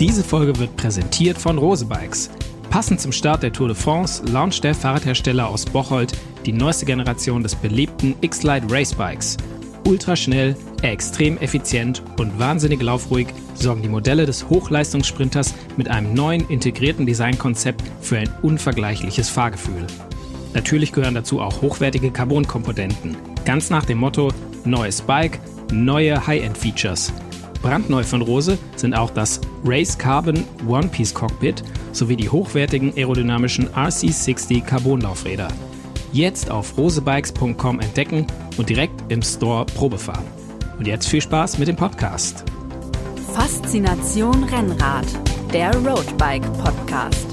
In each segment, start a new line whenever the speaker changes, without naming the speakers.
Diese Folge wird präsentiert von Rose Bikes. Passend zum Start der Tour de France launcht der Fahrradhersteller aus Bocholt die neueste Generation des beliebten X-Lite Race Bikes. Ultraschnell, extrem effizient und wahnsinnig laufruhig sorgen die Modelle des Hochleistungssprinters mit einem neuen integrierten Designkonzept für ein unvergleichliches Fahrgefühl. Natürlich gehören dazu auch hochwertige Carbon-Komponenten. Ganz nach dem Motto: neues Bike, neue High-End-Features. Brandneu von Rose sind auch das Race Carbon One-Piece Cockpit sowie die hochwertigen aerodynamischen RC60 Carbonlaufräder. Jetzt auf rosebikes.com entdecken und direkt im Store Probe fahren. Und jetzt viel Spaß mit dem Podcast.
Faszination Rennrad, der Roadbike Podcast.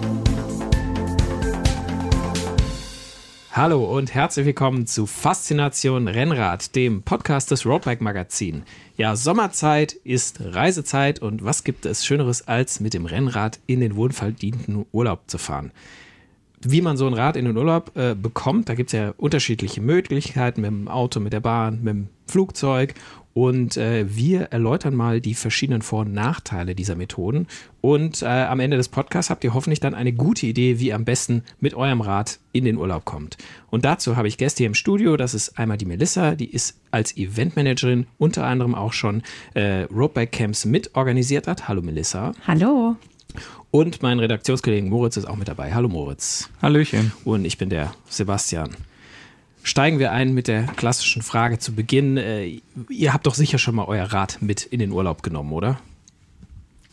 Hallo und herzlich willkommen zu Faszination Rennrad, dem Podcast des Roadbike Magazin. Ja, Sommerzeit ist Reisezeit und was gibt es Schöneres, als mit dem Rennrad in den wohlverdienten Urlaub zu fahren? Wie man so ein Rad in den Urlaub äh, bekommt, da gibt es ja unterschiedliche Möglichkeiten mit dem Auto, mit der Bahn, mit dem Flugzeug und äh, wir erläutern mal die verschiedenen Vor- und Nachteile dieser Methoden. Und äh, am Ende des Podcasts habt ihr hoffentlich dann eine gute Idee, wie ihr am besten mit eurem Rad in den Urlaub kommt. Und dazu habe ich Gäste hier im Studio. Das ist einmal die Melissa, die ist als Eventmanagerin unter anderem auch schon äh, Roadbike Camps mitorganisiert hat. Hallo Melissa.
Hallo.
Und mein Redaktionskollegen Moritz ist auch mit dabei. Hallo Moritz.
Hallöchen.
Und ich bin der Sebastian steigen wir ein mit der klassischen Frage zu Beginn. Äh, ihr habt doch sicher schon mal euer Rad mit in den Urlaub genommen, oder?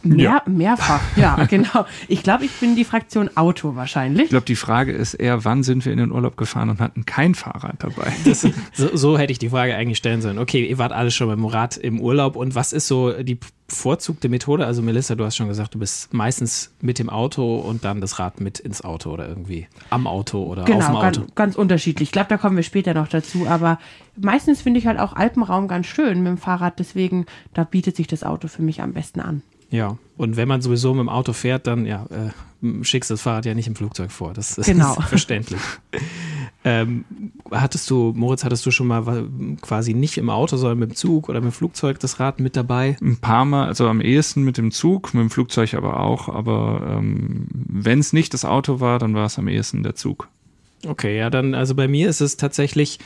Mehr, ja. Mehrfach, ja, genau. Ich glaube, ich bin die Fraktion Auto wahrscheinlich.
Ich glaube, die Frage ist eher, wann sind wir in den Urlaub gefahren und hatten kein Fahrrad dabei?
Das, so, so, hätte ich die Frage eigentlich stellen sollen. Okay, ihr wart alle schon mit dem Rad im Urlaub und was ist so die bevorzugte Methode? Also Melissa, du hast schon gesagt, du bist meistens mit dem Auto und dann das Rad mit ins Auto oder irgendwie am Auto oder
genau,
auf dem Auto.
Ganz, ganz unterschiedlich. Ich glaube, da kommen wir später noch dazu. Aber meistens finde ich halt auch Alpenraum ganz schön mit dem Fahrrad. Deswegen, da bietet sich das Auto für mich am besten an.
Ja, und wenn man sowieso mit dem Auto fährt, dann ja, äh, schickst das Fahrrad ja nicht im Flugzeug vor. Das
genau.
ist verständlich. ähm, hattest du, Moritz, hattest du schon mal quasi nicht im Auto, sondern mit dem Zug oder mit dem Flugzeug das Rad mit dabei?
Ein paar Mal, also am ehesten mit dem Zug, mit dem Flugzeug aber auch. Aber ähm, wenn es nicht das Auto war, dann war es am ehesten der Zug.
Okay, ja, dann, also bei mir ist es tatsächlich,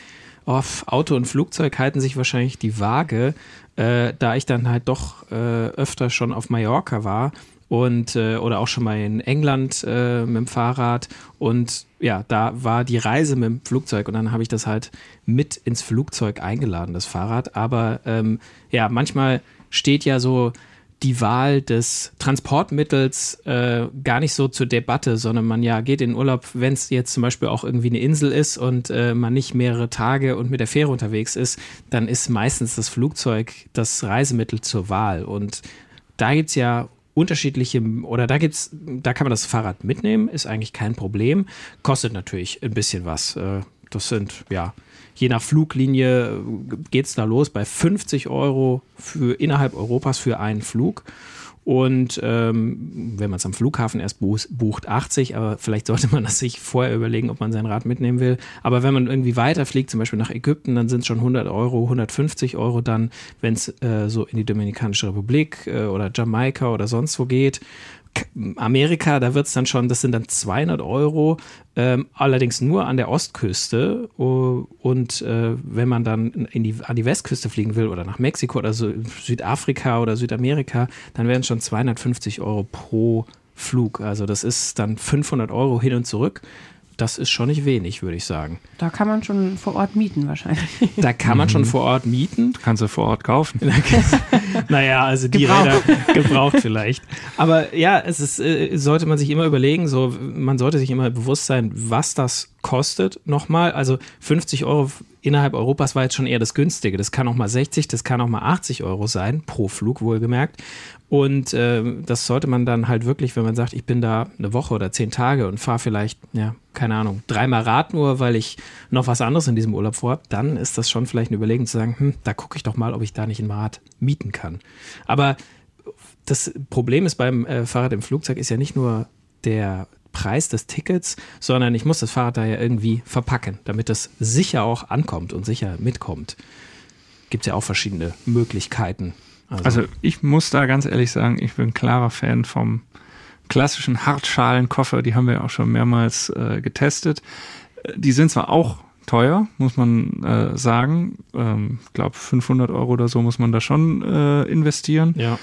oh, Auto und Flugzeug halten sich wahrscheinlich die Waage äh, da ich dann halt doch äh, öfter schon auf Mallorca war und äh, oder auch schon mal in England äh, mit dem Fahrrad und ja, da war die Reise mit dem Flugzeug und dann habe ich das halt mit ins Flugzeug eingeladen, das Fahrrad. Aber ähm, ja, manchmal steht ja so die Wahl des Transportmittels äh, gar nicht so zur Debatte, sondern man ja geht in Urlaub, wenn es jetzt zum Beispiel auch irgendwie eine Insel ist und äh, man nicht mehrere Tage und mit der Fähre unterwegs ist, dann ist meistens das Flugzeug das Reisemittel zur Wahl. Und da gibt es ja unterschiedliche, oder da gibt's, da kann man das Fahrrad mitnehmen, ist eigentlich kein Problem. Kostet natürlich ein bisschen was. Äh, das sind, ja, Je nach Fluglinie geht es da los bei 50 Euro für innerhalb Europas für einen Flug. Und ähm, wenn man es am Flughafen erst bucht, 80, aber vielleicht sollte man das sich vorher überlegen, ob man sein Rad mitnehmen will. Aber wenn man irgendwie weiterfliegt, zum Beispiel nach Ägypten, dann sind es schon 100 Euro, 150 Euro dann, wenn es äh, so in die Dominikanische Republik äh, oder Jamaika oder sonst wo geht. Amerika, da wird es dann schon, das sind dann 200 Euro, ähm, allerdings nur an der Ostküste. Und äh, wenn man dann in die, an die Westküste fliegen will oder nach Mexiko oder so, Südafrika oder Südamerika, dann wären es schon 250 Euro pro Flug. Also das ist dann 500 Euro hin und zurück das ist schon nicht wenig, würde ich sagen.
Da kann man schon vor Ort mieten wahrscheinlich.
Da kann man mhm. schon vor Ort mieten.
Kannst du vor Ort kaufen.
naja, also die gebraucht. Räder gebraucht vielleicht. Aber ja, es ist, äh, sollte man sich immer überlegen, so, man sollte sich immer bewusst sein, was das kostet nochmal. Also 50 Euro innerhalb Europas war jetzt schon eher das günstige. Das kann auch mal 60, das kann auch mal 80 Euro sein, pro Flug wohlgemerkt. Und äh, das sollte man dann halt wirklich, wenn man sagt, ich bin da eine Woche oder zehn Tage und fahre vielleicht, ja, keine Ahnung, dreimal Rad nur, weil ich noch was anderes in diesem Urlaub vorhabe, dann ist das schon vielleicht eine Überlegung zu sagen, hm, da gucke ich doch mal, ob ich da nicht ein Rad mieten kann. Aber das Problem ist beim äh, Fahrrad im Flugzeug ist ja nicht nur der Preis des Tickets, sondern ich muss das Fahrrad da ja irgendwie verpacken, damit es sicher auch ankommt und sicher mitkommt. Gibt es ja auch verschiedene Möglichkeiten
Also, also ich muss da ganz ehrlich sagen, ich bin klarer Fan vom klassischen Hartschalenkoffer. Die haben wir auch schon mehrmals äh, getestet. Die sind zwar auch teuer, muss man äh, sagen. Ähm, ich glaube, 500 Euro oder so muss man da schon äh, investieren.
Ja.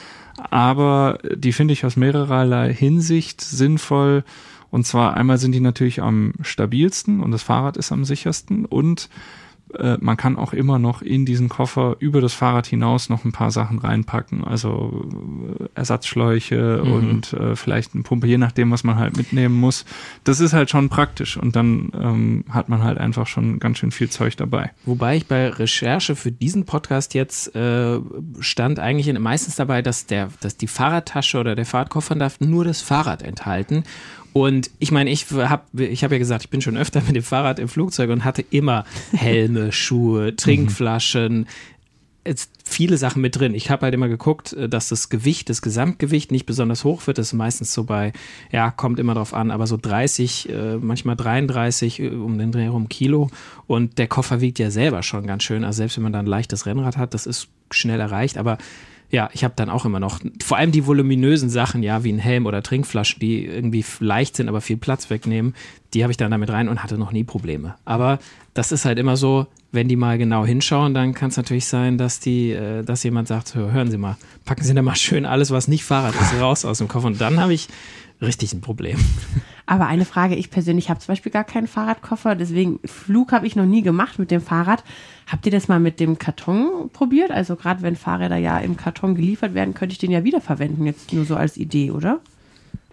Aber die finde ich aus mehrererlei Hinsicht sinnvoll. Und zwar einmal sind die natürlich am stabilsten und das Fahrrad ist am sichersten und äh, man kann auch immer noch in diesen Koffer über das Fahrrad hinaus noch ein paar Sachen reinpacken, also äh, Ersatzschläuche mhm. und äh, vielleicht eine Pumpe, je nachdem, was man halt mitnehmen muss. Das ist halt schon praktisch und dann ähm, hat man halt einfach schon ganz schön viel Zeug dabei.
Wobei ich bei Recherche für diesen Podcast jetzt äh, stand eigentlich meistens dabei, dass der, dass die Fahrradtasche oder der Fahrradkoffer darf nur das Fahrrad enthalten und ich meine, ich habe ich hab ja gesagt, ich bin schon öfter mit dem Fahrrad im Flugzeug und hatte immer Helme, Schuhe, Trinkflaschen, jetzt viele Sachen mit drin. Ich habe halt immer geguckt, äh, dass das Gewicht, das Gesamtgewicht nicht besonders hoch wird. Das ist meistens so bei, ja, kommt immer drauf an, aber so 30, äh, manchmal 33 äh, um den Dreh herum Kilo. Und der Koffer wiegt ja selber schon ganz schön. Also selbst wenn man dann ein leichtes Rennrad hat, das ist schnell erreicht. Aber ja, ich habe dann auch immer noch, vor allem die voluminösen Sachen, ja, wie ein Helm oder Trinkflaschen, die irgendwie leicht sind, aber viel Platz wegnehmen, die habe ich dann damit rein und hatte noch nie Probleme. Aber das ist halt immer so, wenn die mal genau hinschauen, dann kann es natürlich sein, dass die, äh, dass jemand sagt, hören Sie mal, packen Sie da mal schön alles, was nicht Fahrrad ist, raus aus dem Koffer. Und dann habe ich richtig ein Problem.
Aber eine Frage, ich persönlich habe zum Beispiel gar keinen Fahrradkoffer, deswegen Flug habe ich noch nie gemacht mit dem Fahrrad. Habt ihr das mal mit dem Karton probiert? Also gerade wenn Fahrräder ja im Karton geliefert werden, könnte ich den ja wiederverwenden, jetzt nur so als Idee, oder?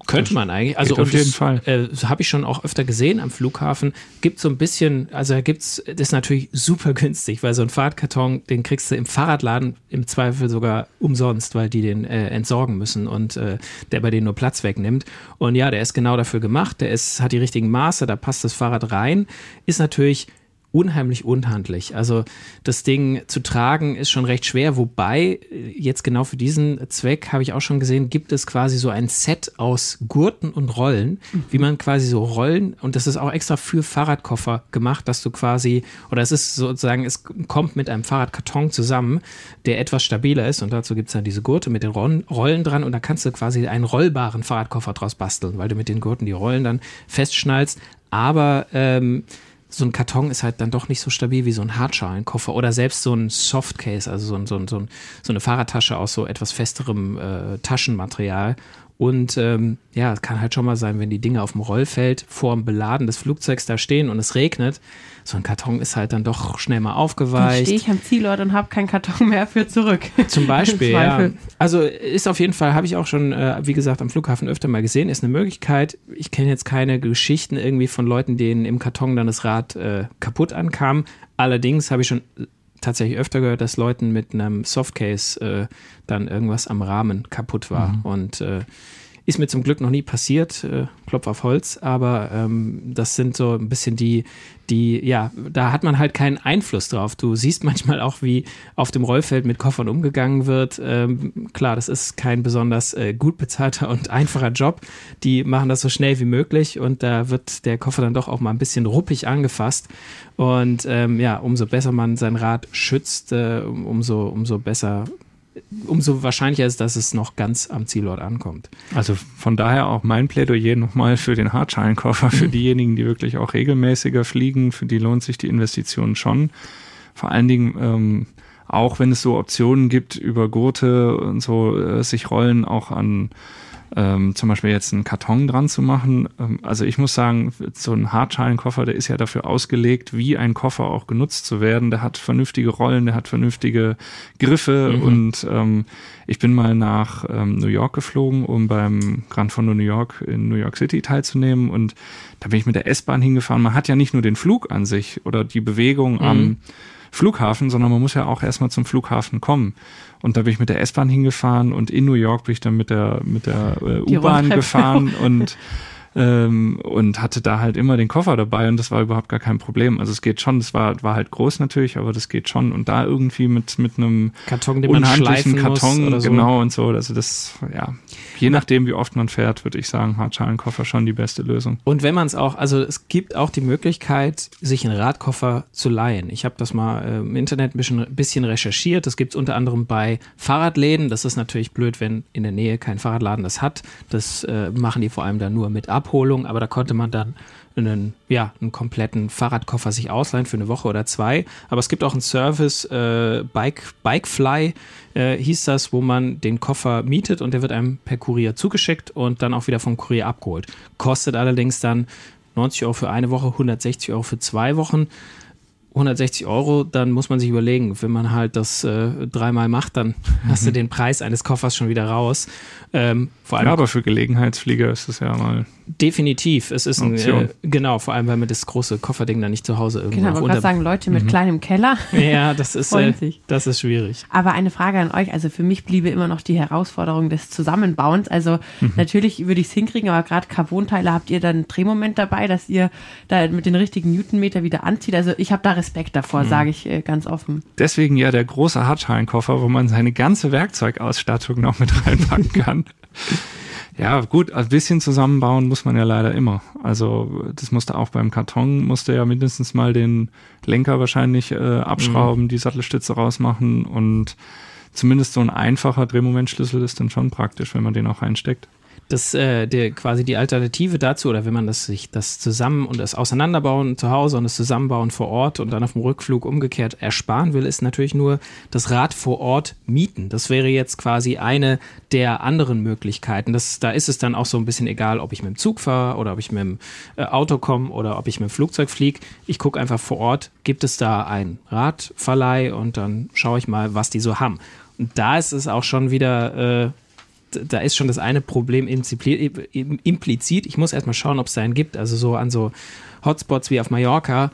Könnte man eigentlich. Also
auf jeden das, Fall.
Äh, habe ich schon auch öfter gesehen am Flughafen. Gibt so ein bisschen, also da gibt's, das ist natürlich super günstig, weil so ein Fahrradkarton, den kriegst du im Fahrradladen im Zweifel sogar umsonst, weil die den äh, entsorgen müssen und äh, der bei denen nur Platz wegnimmt. Und ja, der ist genau dafür gemacht. Der ist, hat die richtigen Maße, da passt das Fahrrad rein. Ist natürlich unheimlich unhandlich. Also das Ding zu tragen ist schon recht schwer, wobei jetzt genau für diesen Zweck habe ich auch schon gesehen, gibt es quasi so ein Set aus Gurten und Rollen, mhm. wie man quasi so Rollen und das ist auch extra für Fahrradkoffer gemacht, dass du quasi oder es ist sozusagen, es kommt mit einem Fahrradkarton zusammen, der etwas stabiler ist und dazu gibt es dann diese Gurte mit den Rollen dran und da kannst du quasi einen rollbaren Fahrradkoffer draus basteln, weil du mit den Gurten die Rollen dann festschnallst, aber ähm, so ein Karton ist halt dann doch nicht so stabil wie so ein Hartschalenkoffer oder selbst so ein Softcase, also so, ein, so, ein, so, eine Fahrradtasche aus so etwas festerem äh, Taschenmaterial. Und ähm, ja, kann halt schon mal sein, wenn die Dinge auf dem Rollfeld vor dem Beladen des Flugzeugs da stehen und es regnet, so ein Karton ist halt dann doch schnell mal aufgeweicht. Dann
stehe ich am Zielort und habe keinen Karton mehr für zurück.
Zum Beispiel, ja. Also ist auf jeden Fall, habe ich auch schon, äh, wie gesagt, am Flughafen öfter mal gesehen, ist eine Möglichkeit. Ich kenne jetzt keine Geschichten irgendwie von Leuten, denen im Karton dann das Rad äh, kaputt ankam. Allerdings habe ich schon tatsächlich öfter gehört, dass Leuten mit einem Softcase äh, dann irgendwas am Rahmen kaputt war. Mhm. Und äh, ist mir zum Glück noch nie passiert, äh, Klopf auf Holz, aber ähm, das sind so ein bisschen die, die, ja, da hat man halt keinen Einfluss drauf. Du siehst manchmal auch, wie auf dem Rollfeld mit Koffern umgegangen wird. Ähm, klar, das ist kein besonders äh, gut bezahlter und einfacher Job. Die machen das so schnell wie möglich und da wird der Koffer dann doch auch mal ein bisschen ruppig angefasst. Und ähm, ja, umso besser man sein Rad schützt, äh, umso, umso besser umso wahrscheinlicher ist, dass es noch ganz am Zielort ankommt.
Also von daher auch mein Plädoyer nochmal für den Hartschalenkoffer, für diejenigen, die wirklich auch regelmäßiger fliegen, für die lohnt sich die Investition schon. Vor allen Dingen, ähm, auch wenn es so Optionen gibt, über Gurte und so äh, sich Rollen auch an ähm, zum Beispiel jetzt einen Karton dran zu machen. Ähm, also ich muss sagen, so ein Hartschalenkoffer, der ist ja dafür ausgelegt, wie ein Koffer auch genutzt zu werden. Der hat vernünftige Rollen, der hat vernünftige Griffe mhm. und ähm, ich bin mal nach ähm, New York geflogen, um beim Grand Fondo New York in New York City teilzunehmen und da bin ich mit der S-Bahn hingefahren. Man hat ja nicht nur den Flug an sich oder die Bewegung mhm. am Flughafen, sondern man muss ja auch erstmal zum Flughafen kommen. Und da bin ich mit der S-Bahn hingefahren und in New York bin ich dann mit der, mit der äh, U-Bahn gefahren und ähm, und hatte da halt immer den Koffer dabei und das war überhaupt gar kein Problem. Also es geht schon, es war, war halt groß natürlich, aber das geht schon. Und da irgendwie mit, mit einem
Karton, den schleifen
Karton,
so.
genau und so. Also das, ja, je nachdem, wie oft man fährt, würde ich sagen, Hartschalenkoffer schon die beste Lösung.
Und wenn man es auch, also es gibt auch die Möglichkeit, sich einen Radkoffer zu leihen. Ich habe das mal äh, im Internet ein bisschen, bisschen recherchiert. Das gibt es unter anderem bei Fahrradläden. Das ist natürlich blöd, wenn in der Nähe kein Fahrradladen das hat. Das äh, machen die vor allem dann nur mit Abholung, aber da konnte man dann einen, ja, einen kompletten Fahrradkoffer sich ausleihen für eine Woche oder zwei. Aber es gibt auch einen Service, äh, Bike, Bikefly äh, hieß das, wo man den Koffer mietet und der wird einem per Kurier zugeschickt und dann auch wieder vom Kurier abgeholt. Kostet allerdings dann 90 Euro für eine Woche, 160 Euro für zwei Wochen. 160 Euro, dann muss man sich überlegen, wenn man halt das äh, dreimal macht, dann hast du den Preis eines Koffers schon wieder raus. Ähm, vor allem
Ja, aber für Gelegenheitsflieger ist es ja mal.
definitiv, es ist ein, äh, genau, vor allem weil man das große Kofferding dann nicht zu Hause irgendwo
Genau, ich wollte sagen, Leute mit kleinem Keller.
Ja, das ist, äh, das ist schwierig.
Aber eine Frage an euch, also für mich bliebe immer noch die Herausforderung des Zusammenbauens. Also natürlich würde ich es hinkriegen, aber gerade Carbonteile habt ihr dann einen Drehmoment dabei, dass ihr da mit den richtigen Newtonmeter wieder anzieht. Also ich habe da Respekt davor, sage ich äh, ganz offen.
Deswegen ja der große Hartschalenkoffer, wo man seine ganze Werkzeugausstattung noch mit reinpacken kann. Ja, gut, ein bisschen zusammenbauen muss man ja leider immer. Also das musste auch beim Karton, musste ja mindestens mal den Lenker wahrscheinlich äh, abschrauben, die Sattelstütze rausmachen und zumindest so ein einfacher Drehmomentschlüssel ist dann schon praktisch, wenn man den auch reinsteckt.
Das äh, der, quasi die Alternative dazu, oder wenn man das sich das zusammen und das Auseinanderbauen zu Hause und das Zusammenbauen vor Ort und dann auf dem Rückflug umgekehrt ersparen will, ist natürlich nur das Rad vor Ort mieten. Das wäre jetzt quasi eine der anderen Möglichkeiten. Das, da ist es dann auch so ein bisschen egal, ob ich mit dem Zug fahre oder ob ich mit dem äh, Auto komme oder ob ich mit dem Flugzeug fliege. Ich gucke einfach vor Ort, gibt es da einen Radverleih und dann schaue ich mal, was die so haben. Und da ist es auch schon wieder, äh, da ist schon das eine Problem implizit. Ich muss erstmal schauen, ob es da einen gibt. Also so an so Hotspots wie auf Mallorca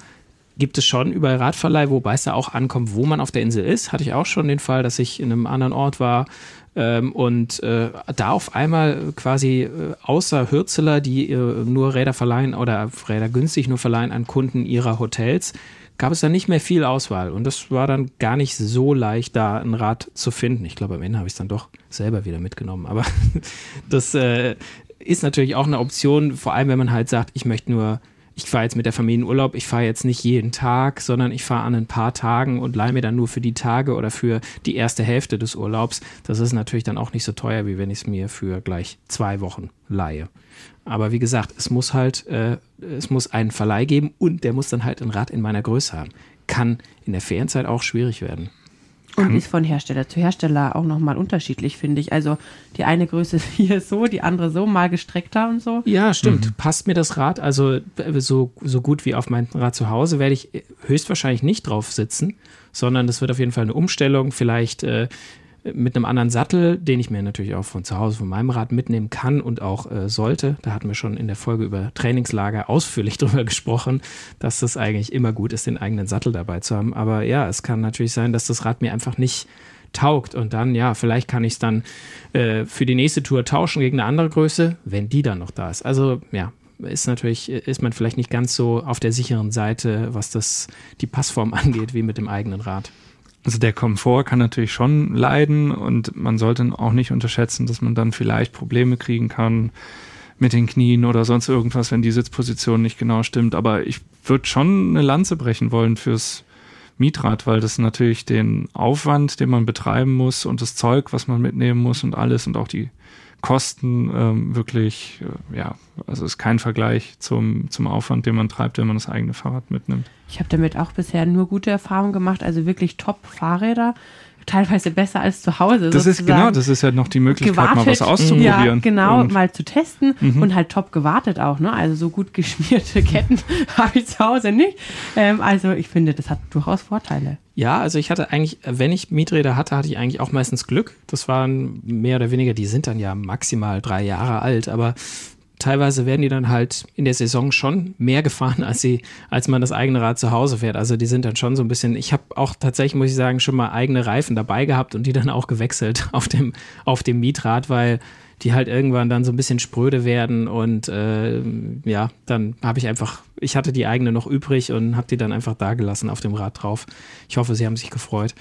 gibt es schon überall Radverleih, wobei es da auch ankommt, wo man auf der Insel ist. Hatte ich auch schon den Fall, dass ich in einem anderen Ort war ähm, und äh, da auf einmal quasi äh, außer Hürzeler, die äh, nur Räder verleihen oder Räder günstig nur verleihen an Kunden ihrer Hotels, gab es da nicht mehr viel Auswahl. Und das war dann gar nicht so leicht, da ein Rad zu finden. Ich glaube, am Ende habe ich es dann doch selber wieder mitgenommen. Aber das äh, ist natürlich auch eine Option, vor allem wenn man halt sagt, ich möchte nur, ich fahre jetzt mit der Familie in Urlaub, ich fahre jetzt nicht jeden Tag, sondern ich fahre an ein paar Tagen und leihe mir dann nur für die Tage oder für die erste Hälfte des Urlaubs. Das ist natürlich dann auch nicht so teuer, wie wenn ich es mir für gleich zwei Wochen leihe. Aber wie gesagt, es muss halt, äh, es muss einen Verleih geben und der muss dann halt ein Rad in meiner Größe haben. Kann in der Ferienzeit auch schwierig werden.
Und ist von Hersteller zu Hersteller auch nochmal unterschiedlich, finde ich. Also die eine Größe hier so, die andere so, mal gestreckter und so.
Ja, stimmt. Passt mir das Rad, also äh, so, so gut wie auf mein Rad zu Hause, werde ich höchstwahrscheinlich nicht drauf sitzen, sondern das wird auf jeden Fall eine Umstellung, vielleicht äh, mit einem anderen Sattel, den ich mir natürlich auch von zu Hause, von meinem Rad mitnehmen kann und auch äh, sollte. Da hatten wir schon in der Folge über Trainingslager ausführlich drüber gesprochen, dass das eigentlich immer gut ist, den eigenen Sattel dabei zu haben. Aber ja, es kann natürlich sein, dass das Rad mir einfach nicht taugt und dann, ja, vielleicht kann ich es dann äh, für die nächste Tour tauschen gegen eine andere Größe, wenn die dann noch da ist. Also ja, ist natürlich, ist man vielleicht nicht ganz so auf der sicheren Seite, was das die Passform angeht, wie mit dem eigenen Rad.
Also der Komfort kann natürlich schon leiden und man sollte auch nicht unterschätzen, dass man dann vielleicht Probleme kriegen kann mit den Knien oder sonst irgendwas, wenn die Sitzposition nicht genau stimmt. Aber ich würde schon eine Lanze brechen wollen fürs Mietrad, weil das natürlich den Aufwand, den man betreiben muss und das Zeug, was man mitnehmen muss und alles und auch die Kosten ähm, wirklich, äh, ja, also ist kein Vergleich zum, zum Aufwand, den man treibt, wenn man das eigene Fahrrad mitnimmt.
Ich habe damit auch bisher nur gute Erfahrungen gemacht, also wirklich Top-Fahrräder, teilweise besser als zu Hause.
Das ist genau, das ist ja noch die Möglichkeit, mal was
Ja,
auszuprobieren.
genau,
Und-
mal zu testen und halt top gewartet auch. Ne? Also so gut geschmierte Ketten habe ich zu Hause nicht. Ähm, also ich finde, das hat durchaus Vorteile.
Ja, also ich hatte eigentlich, wenn ich Mieträder hatte, hatte ich eigentlich auch meistens Glück. Das waren mehr oder weniger, die sind dann ja maximal drei Jahre alt, aber teilweise werden die dann halt in der Saison schon mehr gefahren, als sie, als man das eigene Rad zu Hause fährt. Also die sind dann schon so ein bisschen, ich habe auch tatsächlich, muss ich sagen, schon mal eigene Reifen dabei gehabt und die dann auch gewechselt auf dem, auf dem Mietrad, weil die halt irgendwann dann so ein bisschen spröde werden und äh, ja, dann habe ich einfach, ich hatte die eigene noch übrig und habe die dann einfach da gelassen auf dem Rad drauf. Ich hoffe, sie haben sich gefreut.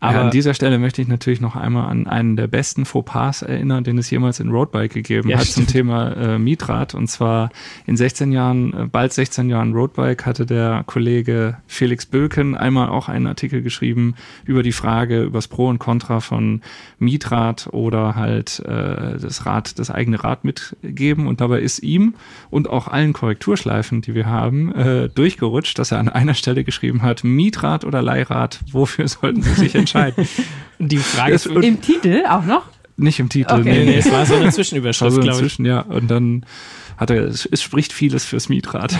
Aber ja, an dieser Stelle möchte ich natürlich noch einmal an einen der besten Fauxpas erinnern, den es jemals in Roadbike gegeben ja, hat stimmt. zum Thema äh, Mietrad. Und zwar in 16 Jahren, äh, bald 16 Jahren Roadbike hatte der Kollege Felix Böken einmal auch einen Artikel geschrieben über die Frage, über das Pro und Contra von Mietrad oder halt äh, das Rad, das eigene Rad mitgeben. Und dabei ist ihm und auch allen Korrekturschleifen, die wir haben, äh, durchgerutscht, dass er an einer Stelle geschrieben hat, Mietrad oder Leihrad, wofür sollten Sie sich entscheiden? entscheiden.
Die Frage ist,
im Titel auch noch?
Nicht im Titel,
okay. nee, nee, es war so eine Zwischenüberschrift,
so glaube ich. Ja, und dann hat er, es, es spricht vieles fürs Mietrad.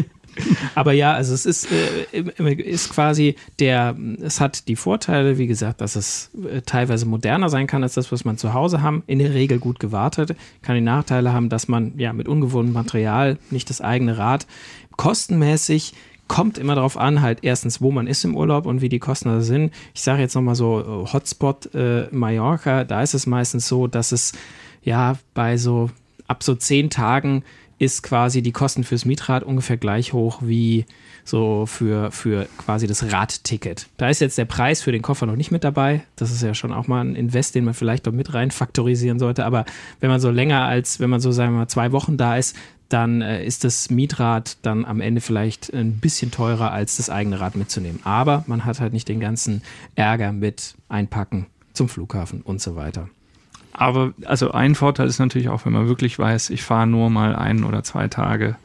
Aber ja, also es ist, äh, ist quasi der, es hat die Vorteile, wie gesagt, dass es äh, teilweise moderner sein kann als das, was man zu Hause haben. In der Regel gut gewartet. Kann die Nachteile haben, dass man ja mit ungewohntem Material nicht das eigene Rad kostenmäßig kommt immer darauf an, halt erstens, wo man ist im Urlaub und wie die Kosten da sind. Ich sage jetzt nochmal so äh, Hotspot äh, Mallorca, da ist es meistens so, dass es ja bei so ab so zehn Tagen ist quasi die Kosten fürs Mietrad ungefähr gleich hoch wie so für, für quasi das Radticket. Da ist jetzt der Preis für den Koffer noch nicht mit dabei. Das ist ja schon auch mal ein Invest, den man vielleicht noch mit rein faktorisieren sollte. Aber wenn man so länger als, wenn man so sagen wir mal zwei Wochen da ist, dann äh, ist das Mietrad dann am Ende vielleicht ein bisschen teurer als das eigene Rad mitzunehmen. Aber man hat halt nicht den ganzen Ärger mit Einpacken zum Flughafen und so weiter.
Aber also ein Vorteil ist natürlich auch, wenn man wirklich weiß, ich fahre nur mal ein oder zwei Tage,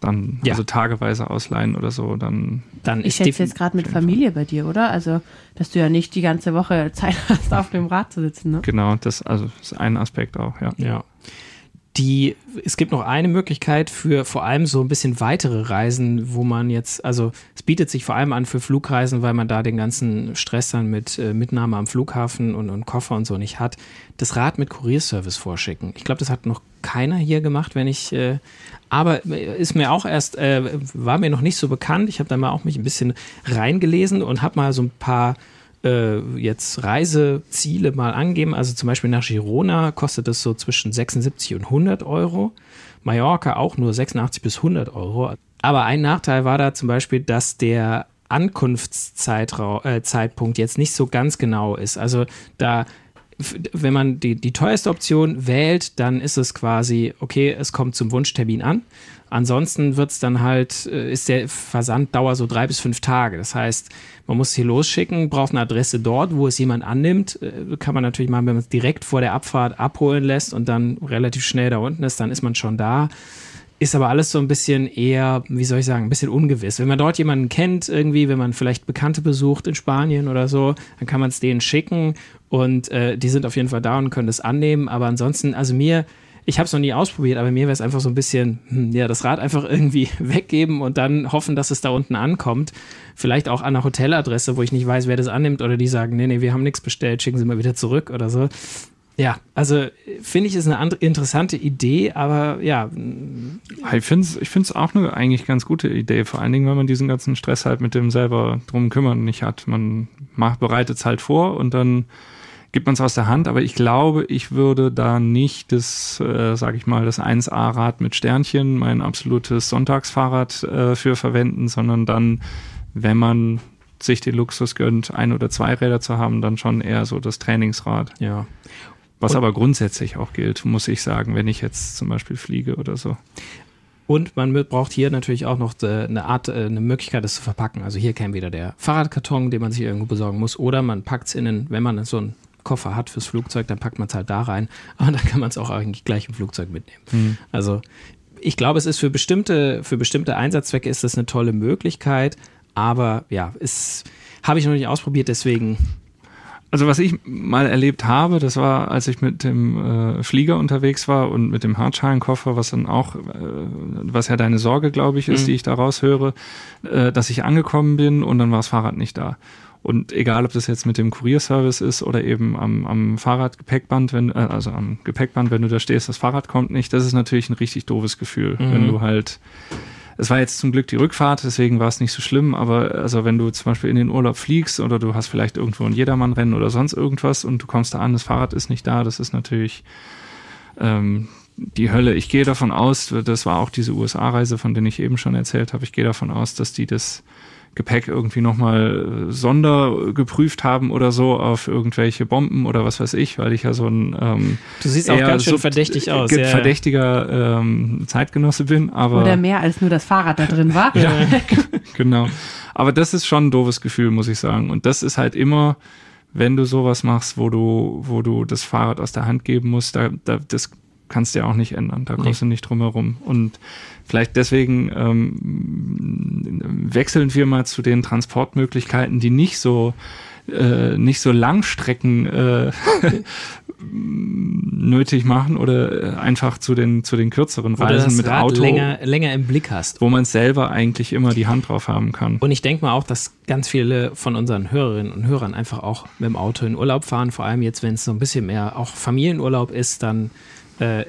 dann ja. also tageweise ausleihen oder so, dann.
dann ich schätze jetzt gerade mit Familie bei dir, oder? Also, dass du ja nicht die ganze Woche Zeit hast, auf dem Rad zu sitzen, ne?
Genau, das also das ist ein Aspekt auch, ja.
Ja. Die, es gibt noch eine Möglichkeit für vor allem so ein bisschen weitere Reisen, wo man jetzt, also es bietet sich vor allem an für Flugreisen, weil man da den ganzen Stress dann mit äh, Mitnahme am Flughafen und, und Koffer und so nicht hat. Das Rad mit Kurierservice vorschicken. Ich glaube, das hat noch keiner hier gemacht, wenn ich, äh, aber ist mir auch erst, äh, war mir noch nicht so bekannt. Ich habe da mal auch mich ein bisschen reingelesen und habe mal so ein paar äh, jetzt Reiseziele mal angeben. Also zum Beispiel nach Girona kostet es so zwischen 76 und 100 Euro. Mallorca auch nur 86 bis 100 Euro. Aber ein Nachteil war da zum Beispiel, dass der Ankunftszeitpunkt äh, jetzt nicht so ganz genau ist. Also da wenn man die, die teuerste Option wählt, dann ist es quasi, okay, es kommt zum Wunschtermin an. Ansonsten wird es dann halt, äh, ist der Versanddauer so drei bis fünf Tage. Das heißt, man muss hier losschicken, braucht eine Adresse dort, wo es jemand annimmt. Äh, kann man natürlich machen, wenn man es direkt vor der Abfahrt abholen lässt und dann relativ schnell da unten ist, dann ist man schon da. Ist aber alles so ein bisschen eher, wie soll ich sagen, ein bisschen ungewiss. Wenn man dort jemanden kennt, irgendwie, wenn man vielleicht Bekannte besucht in Spanien oder so, dann kann man es denen schicken und äh, die sind auf jeden Fall da und können das annehmen. Aber ansonsten, also mir, ich habe es noch nie ausprobiert, aber mir wäre es einfach so ein bisschen, hm, ja, das Rad einfach irgendwie weggeben und dann hoffen, dass es da unten ankommt. Vielleicht auch an einer Hoteladresse, wo ich nicht weiß, wer das annimmt oder die sagen, nee, nee, wir haben nichts bestellt, schicken Sie mal wieder zurück oder so. Ja, also finde ich, ist eine interessante Idee, aber ja.
Ich finde es ich find's auch eine eigentlich ganz gute Idee, vor allen Dingen, weil man diesen ganzen Stress halt mit dem selber drum kümmern nicht hat. Man bereitet es halt vor und dann gibt man es aus der Hand, aber ich glaube, ich würde da nicht das, äh, sage ich mal, das 1A-Rad mit Sternchen, mein absolutes Sonntagsfahrrad äh, für verwenden, sondern dann, wenn man sich den Luxus gönnt, ein oder zwei Räder zu haben, dann schon eher so das Trainingsrad.
Ja.
Was und aber grundsätzlich auch gilt, muss ich sagen, wenn ich jetzt zum Beispiel fliege oder so.
Und man braucht hier natürlich auch noch eine Art, äh, eine Möglichkeit, das zu verpacken. Also hier käme wieder der Fahrradkarton, den man sich irgendwo besorgen muss. Oder man packt es in einen, wenn man so einen Koffer hat fürs Flugzeug, dann packt man es halt da rein. Aber dann kann man es auch eigentlich gleich im Flugzeug mitnehmen. Mhm. Also ich glaube, es ist für bestimmte, für bestimmte Einsatzzwecke ist das eine tolle Möglichkeit. Aber ja, es habe ich noch nicht ausprobiert, deswegen
also was ich mal erlebt habe, das war, als ich mit dem äh, Flieger unterwegs war und mit dem Hartschalenkoffer, was dann auch, äh, was ja deine Sorge, glaube ich, ist, mhm. die ich daraus höre, äh, dass ich angekommen bin und dann war das Fahrrad nicht da. Und egal, ob das jetzt mit dem Kurierservice ist oder eben am, am Fahrradgepäckband, wenn, äh, also am Gepäckband, wenn du da stehst, das Fahrrad kommt nicht, das ist natürlich ein richtig doofes Gefühl, mhm. wenn du halt es war jetzt zum Glück die Rückfahrt, deswegen war es nicht so schlimm, aber also wenn du zum Beispiel in den Urlaub fliegst oder du hast vielleicht irgendwo ein Jedermannrennen oder sonst irgendwas und du kommst da an, das Fahrrad ist nicht da, das ist natürlich ähm, die Hölle. Ich gehe davon aus, das war auch diese USA-Reise, von der ich eben schon erzählt habe, ich gehe davon aus, dass die das Gepäck irgendwie nochmal äh, sonder geprüft haben oder so auf irgendwelche Bomben oder was weiß ich, weil ich ja so ein ähm,
Du siehst auch ganz schön verdächtig aus.
Ja, verdächtiger ähm, Zeitgenosse bin, aber.
Oder mehr als nur das Fahrrad da drin war. ja,
genau. Aber das ist schon ein doofes Gefühl, muss ich sagen. Und das ist halt immer, wenn du sowas machst, wo du, wo du das Fahrrad aus der Hand geben musst, da, da das kannst du ja auch nicht ändern. Da kommst nee. du nicht drum herum. Und vielleicht deswegen ähm, wechseln wir mal zu den Transportmöglichkeiten, die nicht so äh, nicht so Langstrecken äh, nötig machen oder äh, einfach zu den zu den kürzeren Reisen mit
Rad
Auto
länger, länger im Blick hast,
wo man selber eigentlich immer die Hand drauf haben kann.
Und ich denke mal auch, dass ganz viele von unseren Hörerinnen und Hörern einfach auch mit dem Auto in Urlaub fahren, vor allem jetzt, wenn es so ein bisschen mehr auch Familienurlaub ist, dann äh,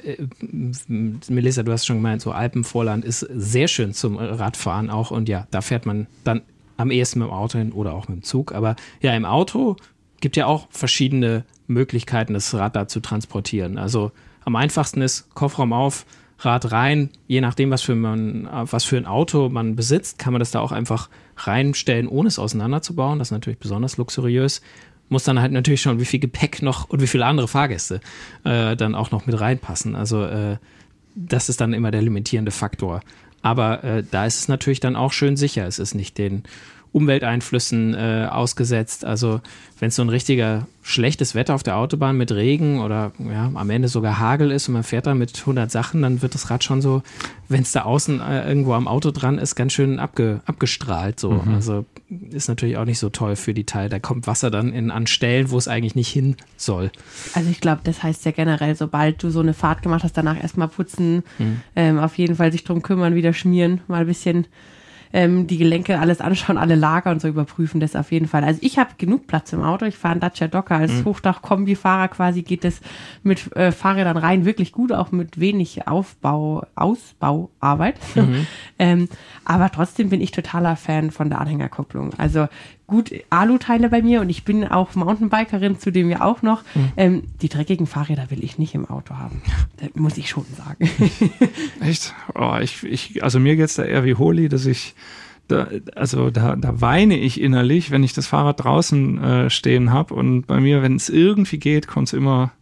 Melissa, du hast schon gemeint, so Alpenvorland ist sehr schön zum Radfahren auch. Und ja, da fährt man dann am ehesten mit dem Auto hin oder auch mit dem Zug. Aber ja, im Auto gibt ja auch verschiedene Möglichkeiten, das Rad da zu transportieren. Also am einfachsten ist Kofferraum auf, Rad rein. Je nachdem, was für, man, was für ein Auto man besitzt, kann man das da auch einfach reinstellen, ohne es auseinanderzubauen. Das ist natürlich besonders luxuriös muss dann halt natürlich schon, wie viel Gepäck noch und wie viele andere Fahrgäste äh, dann auch noch mit reinpassen. Also äh, das ist dann immer der limitierende Faktor. Aber äh, da ist es natürlich dann auch schön sicher. Es ist nicht den Umwelteinflüssen äh, ausgesetzt. Also wenn es so ein richtiger schlechtes Wetter auf der Autobahn mit Regen oder ja, am Ende sogar Hagel ist und man fährt da mit 100 Sachen, dann wird das Rad schon so, wenn es da außen äh, irgendwo am Auto dran ist, ganz schön abge, abgestrahlt. So. Mhm. Also ist natürlich auch nicht so toll für die Teile. Da kommt Wasser dann in, an Stellen, wo es eigentlich nicht hin soll.
Also ich glaube, das heißt ja generell, sobald du so eine Fahrt gemacht hast, danach erstmal putzen, mhm. ähm, auf jeden Fall sich drum kümmern, wieder schmieren, mal ein bisschen ähm, die Gelenke alles anschauen, alle Lager und so überprüfen, das auf jeden Fall. Also ich habe genug Platz im Auto. Ich fahre einen Dacia Docker als mhm. Hochdach-Kombi-Fahrer quasi geht es mit äh, Fahrrädern rein wirklich gut, auch mit wenig Aufbau, Ausbauarbeit. Mhm. ähm, aber trotzdem bin ich totaler Fan von der Anhängerkupplung. Also gut Aluteile bei mir und ich bin auch Mountainbikerin, zudem ja auch noch. Mhm. Ähm, die dreckigen Fahrräder will ich nicht im Auto haben. Das muss ich schon sagen.
Echt? Oh, ich, ich, also mir geht's da eher wie Holi, dass ich da, also da, da weine ich innerlich, wenn ich das Fahrrad draußen äh, stehen habe. Und bei mir, wenn es irgendwie geht, kommt es immer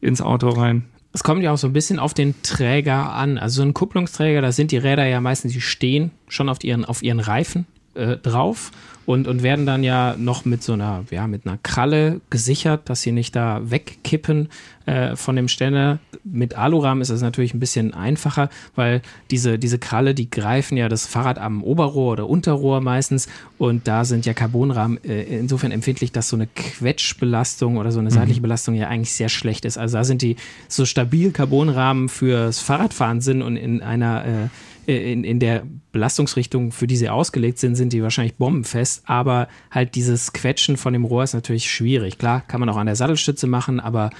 ins Auto rein.
Es kommt ja auch so ein bisschen auf den Träger an. Also so ein Kupplungsträger, da sind die Räder ja meistens, die stehen schon auf ihren, auf ihren Reifen äh, drauf und, und werden dann ja noch mit so einer, ja, mit einer Kralle gesichert, dass sie nicht da wegkippen äh, von dem Ständer. Mit Alurahmen ist es natürlich ein bisschen einfacher, weil diese, diese Kralle, die greifen ja das Fahrrad am Oberrohr oder Unterrohr meistens und da sind ja Carbonrahmen äh, insofern empfindlich, dass so eine Quetschbelastung oder so eine seitliche mhm. Belastung ja eigentlich sehr schlecht ist. Also da sind die so stabil Carbonrahmen fürs Fahrradfahren sind und in einer äh, äh, in, in der Belastungsrichtung, für die sie ausgelegt sind, sind die wahrscheinlich bombenfest. Aber halt dieses Quetschen von dem Rohr ist natürlich schwierig. Klar, kann man auch an der Sattelstütze machen, aber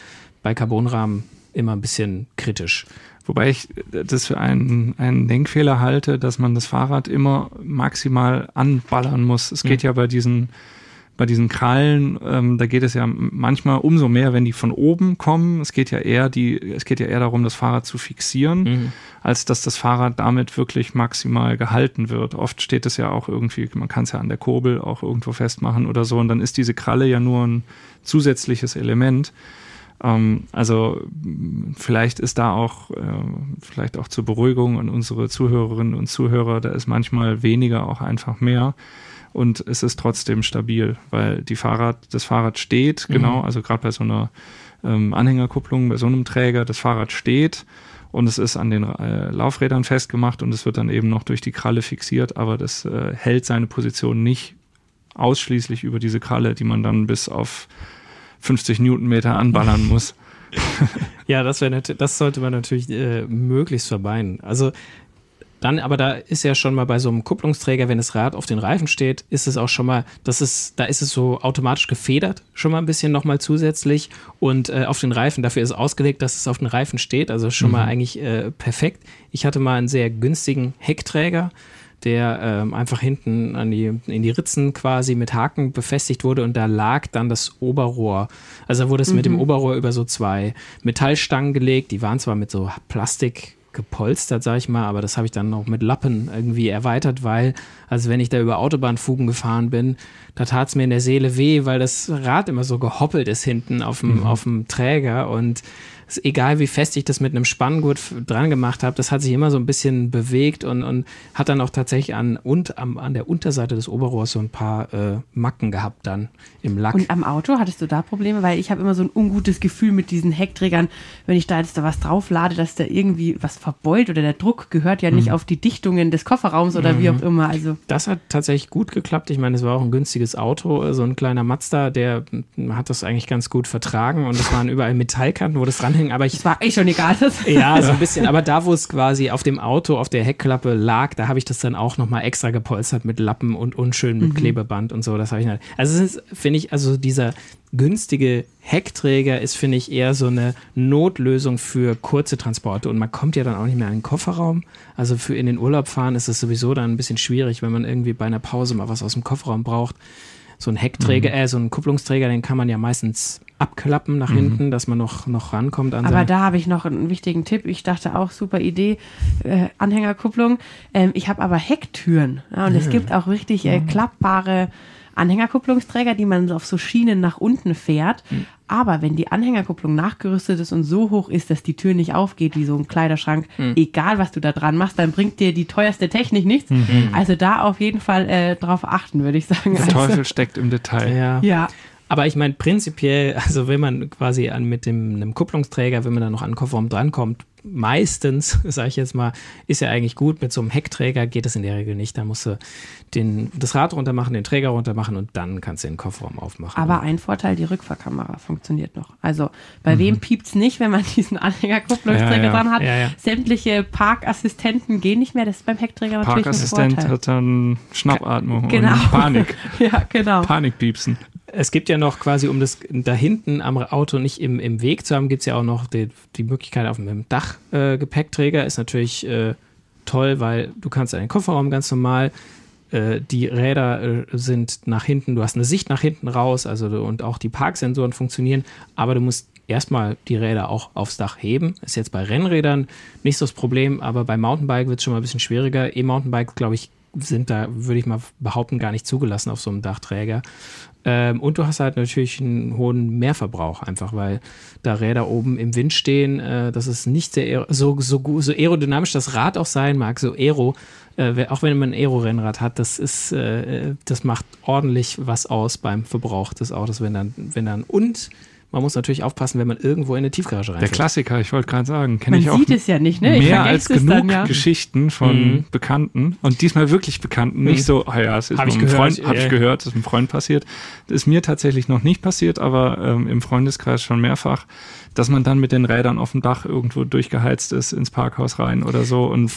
bei Carbonrahmen immer ein bisschen kritisch.
Wobei ich das für einen, einen Denkfehler halte, dass man das Fahrrad immer maximal anballern muss. Es geht ja, ja bei diesen bei diesen Krallen, ähm, da geht es ja manchmal umso mehr, wenn die von oben kommen. Es geht ja eher die, es geht ja eher darum, das Fahrrad zu fixieren, mhm. als dass das Fahrrad damit wirklich maximal gehalten wird. Oft steht es ja auch irgendwie, man kann es ja an der Kurbel auch irgendwo festmachen oder so, und dann ist diese Kralle ja nur ein zusätzliches Element. Ähm, also vielleicht ist da auch, äh, vielleicht auch zur Beruhigung an unsere Zuhörerinnen und Zuhörer, da ist manchmal weniger auch einfach mehr und es ist trotzdem stabil, weil die Fahrrad, das Fahrrad steht, mhm. genau, also gerade bei so einer ähm, Anhängerkupplung, bei so einem Träger, das Fahrrad steht und es ist an den äh, Laufrädern festgemacht und es wird dann eben noch durch die Kralle fixiert, aber das äh, hält seine Position nicht ausschließlich über diese Kralle, die man dann bis auf 50 Newtonmeter anballern muss.
ja, das das sollte man natürlich äh, möglichst vermeiden. Also dann, aber da ist ja schon mal bei so einem Kupplungsträger, wenn das Rad auf den Reifen steht, ist es auch schon mal, das ist, da ist es so automatisch gefedert, schon mal ein bisschen nochmal zusätzlich. Und äh, auf den Reifen, dafür ist ausgelegt, dass es auf den Reifen steht. Also schon mhm. mal eigentlich äh, perfekt. Ich hatte mal einen sehr günstigen Heckträger der ähm, einfach hinten an die, in die Ritzen quasi mit Haken befestigt wurde und da lag dann das Oberrohr. Also da wurde es mhm. mit dem mhm. Oberrohr über so zwei Metallstangen gelegt, die waren zwar mit so Plastik gepolstert, sag ich mal, aber das habe ich dann noch mit Lappen irgendwie erweitert, weil, also wenn ich da über Autobahnfugen gefahren bin, da tat es mir in der Seele weh, weil das Rad immer so gehoppelt ist hinten auf dem, mhm. auf dem Träger und egal wie fest ich das mit einem Spanngurt dran gemacht habe, das hat sich immer so ein bisschen bewegt und, und hat dann auch tatsächlich an, und, am, an der Unterseite des Oberrohrs so ein paar äh, Macken gehabt dann im Lack.
Und am Auto hattest du da Probleme? Weil ich habe immer so ein ungutes Gefühl mit diesen Heckträgern, wenn ich da jetzt da was drauflade, dass da irgendwie was verbeult oder der Druck gehört ja nicht mhm. auf die Dichtungen des Kofferraums oder mhm. wie auch immer. Also
das hat tatsächlich gut geklappt. Ich meine, es war auch ein günstiges Auto, so ein kleiner Mazda, der hat das eigentlich ganz gut vertragen und es waren überall Metallkanten, wo das dran dranhängen, aber ich.
Das war echt schon egal.
ja, so ein bisschen. Aber da, wo es quasi auf dem Auto, auf der Heckklappe lag, da habe ich das dann auch nochmal extra gepolstert mit Lappen und unschön mit mhm. Klebeband und so. Das habe ich nicht. Also, es ist, finde ich, also dieser günstige Heckträger ist, finde ich, eher so eine Notlösung für kurze Transporte. Und man kommt ja dann auch nicht mehr in den Kofferraum. Also für in den Urlaub fahren ist es sowieso dann ein bisschen schwierig, wenn man irgendwie bei einer Pause mal was aus dem Kofferraum braucht so ein Heckträger, mhm. äh, so ein Kupplungsträger, den kann man ja meistens abklappen nach mhm. hinten, dass man noch, noch rankommt
an Aber da habe ich noch einen wichtigen Tipp. Ich dachte auch, super Idee, äh, Anhängerkupplung. Ähm, ich habe aber Hecktüren. Ja, und mhm. es gibt auch richtig äh, klappbare Anhängerkupplungsträger, die man auf so Schienen nach unten fährt. Mhm. Aber wenn die Anhängerkupplung nachgerüstet ist und so hoch ist, dass die Tür nicht aufgeht, wie so ein Kleiderschrank, mhm. egal was du da dran machst, dann bringt dir die teuerste Technik nichts. Mhm. Also da auf jeden Fall äh, drauf achten, würde ich sagen.
Der
also,
Teufel steckt im Detail.
Ja. ja. Aber ich meine, prinzipiell, also wenn man quasi an, mit dem, einem Kupplungsträger, wenn man dann noch an den Kofferraum drankommt, meistens, sage ich jetzt mal, ist ja eigentlich gut. Mit so einem Heckträger geht das in der Regel nicht. Da musst du den, das Rad runter machen, den Träger runter machen und dann kannst du den Kofferraum aufmachen.
Aber ein Vorteil, die Rückfahrkamera funktioniert noch. Also bei mhm. wem piept es nicht, wenn man diesen Anhängerkupplungsträger ja, ja. dran hat? Ja, Sämtliche Parkassistenten gehen nicht mehr. Das ist beim Heckträger natürlich ein Vorteil.
Parkassistent hat dann Schnappatmung
genau.
und Panik.
ja, genau.
Panikpiepsen
es gibt ja noch quasi, um das da hinten am Auto nicht im, im Weg zu haben, gibt es ja auch noch die, die Möglichkeit auf dem Dachgepäckträger. Äh, ist natürlich äh, toll, weil du kannst einen Kofferraum ganz normal. Äh, die Räder äh, sind nach hinten, du hast eine Sicht nach hinten raus, also und auch die Parksensoren funktionieren, aber du musst erstmal die Räder auch aufs Dach heben. Ist jetzt bei Rennrädern nicht so das Problem, aber bei Mountainbike wird es schon mal ein bisschen schwieriger. E-Mountainbike, glaube ich, sind da, würde ich mal behaupten, gar nicht zugelassen auf so einem Dachträger. Ähm, und du hast halt natürlich einen hohen Mehrverbrauch, einfach weil da Räder oben im Wind stehen. Äh, das ist nicht sehr so, so, so aerodynamisch das Rad auch sein mag, so aero. Äh, auch wenn man ein Aero-Rennrad hat, das ist, äh, das macht ordentlich was aus beim Verbrauch des Autos, wenn dann, wenn dann und man muss natürlich aufpassen, wenn man irgendwo in eine Tiefgarage reinfährt.
Der Klassiker, ich wollte gerade sagen, kenne ich
auch. Man sieht es ja nicht, ne?
Ich mehr als genug dann, ja. Geschichten von mhm. Bekannten und diesmal wirklich Bekannten. Nicht mhm. so, ah ja, es ist hab ich gehört, Freund, habe ich gehört, das ist einem Freund passiert. Das ist mir tatsächlich noch nicht passiert, aber ähm, im Freundeskreis schon mehrfach, dass man dann mit den Rädern auf dem Dach irgendwo durchgeheizt ist ins Parkhaus rein oder so und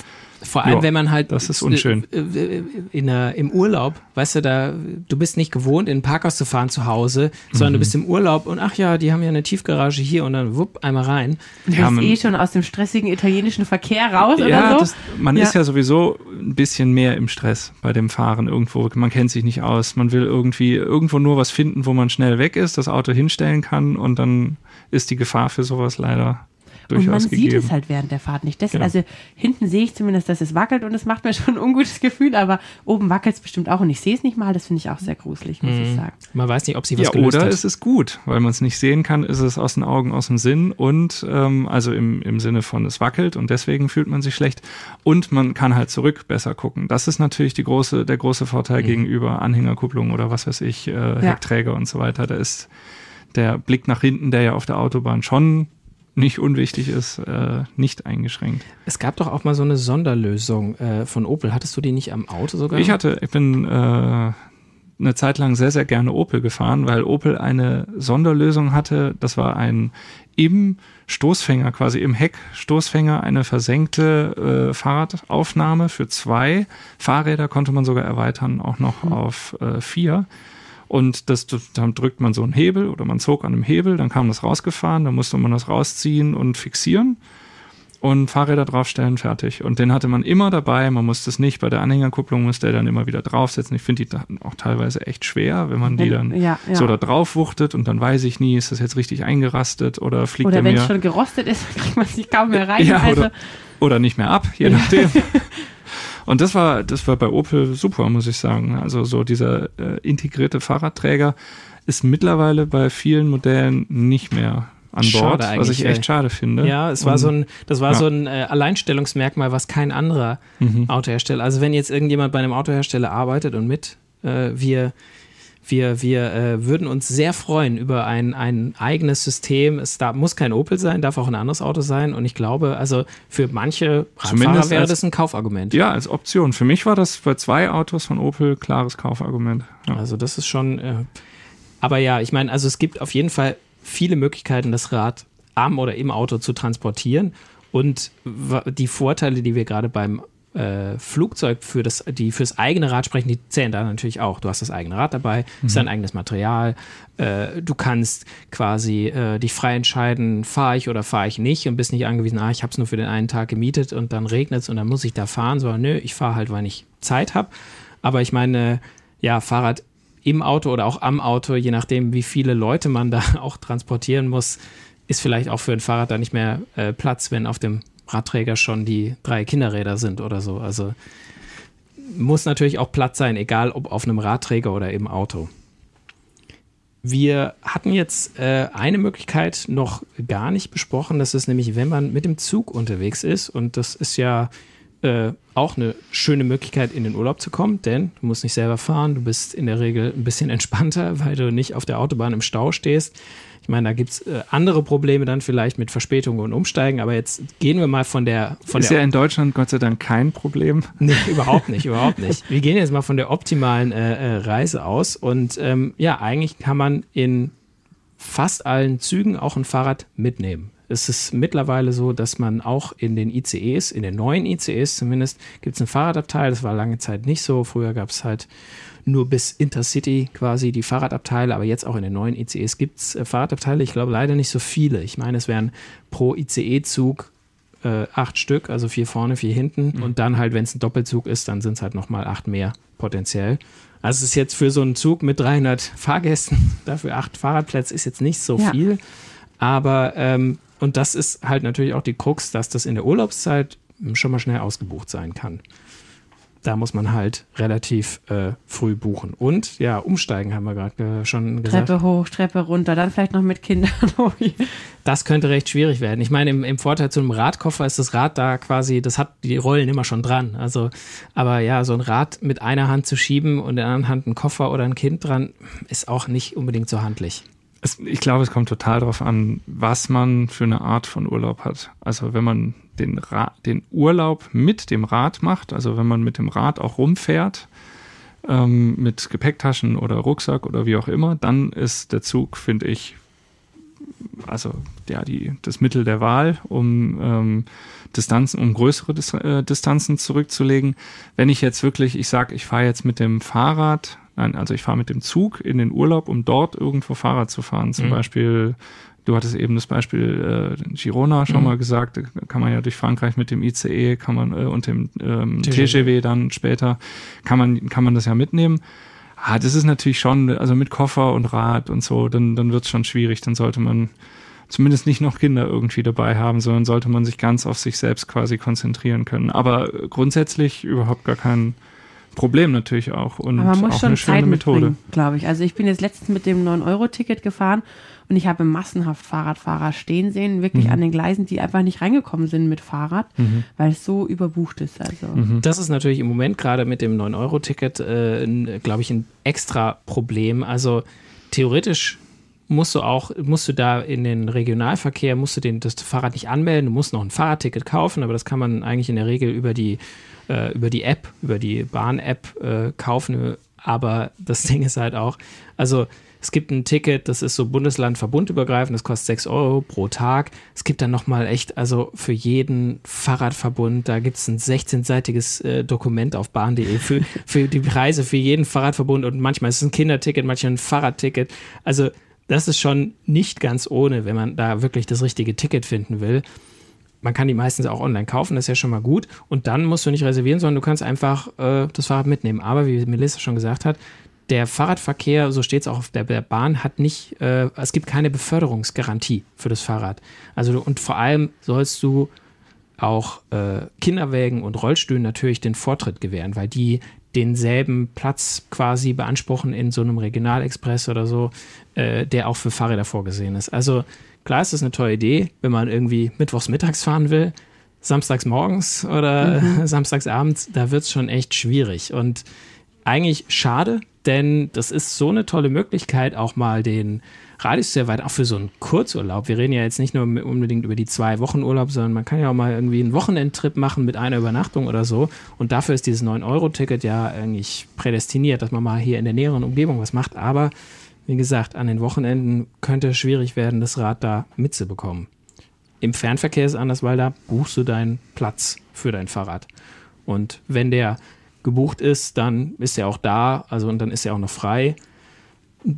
vor allem, jo, wenn man halt.
Das ist unschön.
Äh, äh, in der, Im Urlaub, weißt du, da, du bist nicht gewohnt, in ein Parkhaus zu fahren zu Hause, sondern mhm. du bist im Urlaub und ach ja, die haben ja eine Tiefgarage hier und dann wupp, einmal rein.
Du
ja,
bist eh schon aus dem stressigen italienischen Verkehr raus
ja,
oder so.
Das, man ja. ist ja sowieso ein bisschen mehr im Stress bei dem Fahren irgendwo. Man kennt sich nicht aus. Man will irgendwie irgendwo nur was finden, wo man schnell weg ist, das Auto hinstellen kann und dann ist die Gefahr für sowas leider
und man gegeben. sieht es halt während der Fahrt nicht. Das, genau. Also hinten sehe ich zumindest, dass es wackelt und es macht mir schon ein ungutes Gefühl, aber oben wackelt es bestimmt auch und ich sehe es nicht mal. Das finde ich auch sehr gruselig, muss mhm. ich sagen.
Man weiß nicht, ob sie was
ja,
gelöst
oder
hat.
ist es gut, weil man es nicht sehen kann, ist es aus den Augen, aus dem Sinn und ähm, also im, im Sinne von es wackelt und deswegen fühlt man sich schlecht und man kann halt zurück besser gucken. Das ist natürlich die große, der große Vorteil mhm. gegenüber Anhängerkupplung oder was weiß ich, äh, ja. Heckträger und so weiter. Da ist der Blick nach hinten, der ja auf der Autobahn schon nicht unwichtig ist, äh, nicht eingeschränkt.
Es gab doch auch mal so eine Sonderlösung äh, von Opel. Hattest du die nicht am Auto sogar?
Ich hatte, ich bin äh, eine Zeit lang sehr, sehr gerne Opel gefahren, weil Opel eine Sonderlösung hatte. Das war ein im Stoßfänger, quasi im Heckstoßfänger, eine versenkte äh, Fahrradaufnahme für zwei Fahrräder konnte man sogar erweitern, auch noch mhm. auf äh, vier. Und das, dann drückt man so einen Hebel oder man zog an einem Hebel, dann kam das rausgefahren, dann musste man das rausziehen und fixieren und Fahrräder draufstellen, fertig. Und den hatte man immer dabei. Man musste es nicht bei der Anhängerkupplung, musste er dann immer wieder draufsetzen. Ich finde die auch teilweise echt schwer, wenn man die dann ja, ja. so da drauf wuchtet und dann weiß ich nie, ist das jetzt richtig eingerastet oder fliegt
oder
er mir...
Oder wenn es schon gerostet ist, kriegt man sich kaum mehr rein.
Ja, also. oder, oder nicht mehr ab, je nachdem. Und das war, das war bei Opel super, muss ich sagen. Also so dieser äh, integrierte Fahrradträger ist mittlerweile bei vielen Modellen nicht mehr an Bord, was ich echt schade finde.
Ja, es war so ein, das war ja. so ein äh, Alleinstellungsmerkmal, was kein anderer mhm. Autohersteller. Also wenn jetzt irgendjemand bei einem Autohersteller arbeitet und mit, äh, wir wir, wir äh, würden uns sehr freuen über ein, ein eigenes System. Es da, muss kein Opel sein, darf auch ein anderes Auto sein. Und ich glaube, also für manche Radfahrer wäre als, das ein Kaufargument.
Ja, als Option. Für mich war das bei zwei Autos von Opel klares Kaufargument.
Ja. Also das ist schon. Äh, aber ja, ich meine, also es gibt auf jeden Fall viele Möglichkeiten, das Rad am oder im Auto zu transportieren. Und die Vorteile, die wir gerade beim äh, Flugzeug für das, die fürs eigene Rad sprechen, die zählen da natürlich auch. Du hast das eigene Rad dabei, mhm. ist dein eigenes Material. Äh, du kannst quasi äh, dich frei entscheiden, fahre ich oder fahre ich nicht und bist nicht angewiesen, ah, ich habe es nur für den einen Tag gemietet und dann regnet es und dann muss ich da fahren, sondern nö, ich fahre halt, weil ich Zeit habe. Aber ich meine, ja, Fahrrad im Auto oder auch am Auto, je nachdem, wie viele Leute man da auch transportieren muss, ist vielleicht auch für ein Fahrrad da nicht mehr äh, Platz, wenn auf dem Radträger schon die drei Kinderräder sind oder so. Also muss natürlich auch Platz sein, egal ob auf einem Radträger oder im Auto. Wir hatten jetzt äh, eine Möglichkeit noch gar nicht besprochen. Das ist nämlich, wenn man mit dem Zug unterwegs ist. Und das ist ja äh, auch eine schöne Möglichkeit, in den Urlaub zu kommen, denn du musst nicht selber fahren, du bist in der Regel ein bisschen entspannter, weil du nicht auf der Autobahn im Stau stehst. Ich meine, da gibt es äh, andere Probleme dann vielleicht mit Verspätungen und Umsteigen, aber jetzt gehen wir mal von der. Von
ist
der
ja in Deutschland Gott sei Dank kein Problem.
Nee, überhaupt nicht, überhaupt nicht. Wir gehen jetzt mal von der optimalen äh, äh, Reise aus und ähm, ja, eigentlich kann man in fast allen Zügen auch ein Fahrrad mitnehmen. Es ist mittlerweile so, dass man auch in den ICEs, in den neuen ICEs zumindest, gibt es ein Fahrradabteil. Das war lange Zeit nicht so. Früher gab es halt nur bis Intercity quasi die Fahrradabteile, aber jetzt auch in den neuen ICEs gibt es äh, Fahrradabteile. Ich glaube leider nicht so viele. Ich meine, es wären pro ICE-Zug äh, acht Stück, also vier vorne, vier hinten. Mhm. Und dann halt, wenn es ein Doppelzug ist, dann sind es halt nochmal acht mehr potenziell. Also es ist jetzt für so einen Zug mit 300 Fahrgästen, dafür acht Fahrradplätze ist jetzt nicht so ja. viel. Aber ähm, und das ist halt natürlich auch die Krux, dass das in der Urlaubszeit schon mal schnell ausgebucht sein kann. Da muss man halt relativ äh, früh buchen. Und ja, umsteigen haben wir gerade äh, schon
gesagt. Treppe hoch, Treppe runter, dann vielleicht noch mit Kindern.
das könnte recht schwierig werden. Ich meine, im, im, Vorteil zu einem Radkoffer ist das Rad da quasi, das hat die Rollen immer schon dran. Also, aber ja, so ein Rad mit einer Hand zu schieben und in der anderen Hand ein Koffer oder ein Kind dran, ist auch nicht unbedingt so handlich
es, ich glaube, es kommt total darauf an, was man für eine Art von Urlaub hat. Also wenn man den, Ra den Urlaub mit dem Rad macht, also wenn man mit dem Rad auch rumfährt, ähm, mit Gepäcktaschen oder Rucksack oder wie auch immer, dann ist der Zug, finde ich, also ja, die, das Mittel der Wahl, um ähm, Distanzen, um größere Dis äh, Distanzen zurückzulegen. Wenn ich jetzt wirklich, ich sage, ich fahre jetzt mit dem Fahrrad Nein, also ich fahre mit dem Zug in den Urlaub, um dort irgendwo Fahrrad zu fahren. Zum mhm. Beispiel, du hattest eben das Beispiel äh, Girona schon mhm. mal gesagt, kann man ja durch Frankreich mit dem ICE kann man äh, und dem ähm, TGW dann später kann man kann man das ja mitnehmen. Ah, das ist natürlich schon, also mit Koffer und Rad und so, dann dann wird es schon schwierig. Dann sollte man zumindest nicht noch Kinder irgendwie dabei haben, sondern sollte man sich ganz auf sich selbst quasi konzentrieren können. Aber grundsätzlich überhaupt gar kein Problem natürlich auch und
Aber man muss
auch
schon
eine schöne
Zeit
Methode.
Glaube ich. Also ich bin jetzt letztens mit dem 9-Euro-Ticket gefahren und ich habe massenhaft Fahrradfahrer stehen sehen, wirklich mhm. an den Gleisen, die einfach nicht reingekommen sind mit Fahrrad, mhm. weil es so überbucht ist. Also.
Mhm. Das ist natürlich im Moment gerade mit dem 9-Euro-Ticket, äh, glaube ich, ein extra Problem. Also theoretisch musst du auch, musst du da in den Regionalverkehr, musst du den, das Fahrrad nicht anmelden, du musst noch ein Fahrradticket kaufen, aber das kann man eigentlich in der Regel über die äh, über die App, über die Bahn-App äh, kaufen. Aber das Ding ist halt auch, also es gibt ein Ticket, das ist so Bundesland-verbundübergreifend, das kostet 6 Euro pro Tag. Es gibt dann nochmal echt, also für jeden Fahrradverbund, da gibt es ein 16-seitiges äh, Dokument auf bahn.de für, für die Preise für jeden Fahrradverbund und manchmal ist es ein Kinderticket, manchmal ein Fahrradticket. Also das ist schon nicht ganz ohne, wenn man da wirklich das richtige Ticket finden will. Man kann die meistens auch online kaufen, das ist ja schon mal gut. Und dann musst du nicht reservieren, sondern du kannst einfach äh, das Fahrrad mitnehmen. Aber wie Melissa schon gesagt hat, der Fahrradverkehr, so steht es auch auf der, Bahn, hat nicht, äh, es gibt keine Beförderungsgarantie für das Fahrrad. Also und vor allem sollst du auch äh, Kinderwägen und Rollstühlen natürlich den Vortritt gewähren, weil die denselben Platz quasi beanspruchen in so einem Regionalexpress oder so, äh, der auch für Fahrräder vorgesehen ist. Also klar ist das eine tolle Idee, wenn man irgendwie mittwochs mittags fahren will, samstags morgens oder mhm. samstags abends, da wird es schon echt schwierig. Und eigentlich schade, denn das ist so eine tolle Möglichkeit, auch mal den Radius sehr weit, auch für so einen Kurzurlaub. Wir reden ja jetzt nicht nur unbedingt über die zwei Wochen Urlaub, sondern man kann ja auch mal irgendwie einen Wochenendtrip machen mit einer Übernachtung oder so. Und dafür ist dieses 9-Euro-Ticket ja eigentlich prädestiniert, dass man mal hier in der näheren Umgebung was macht. Aber wie gesagt, an den Wochenenden könnte es schwierig werden, das Rad da mitzubekommen. Im Fernverkehr ist es anders, weil da buchst du deinen Platz für dein Fahrrad. Und wenn der gebucht ist, dann ist er auch da, also und dann ist er auch noch frei.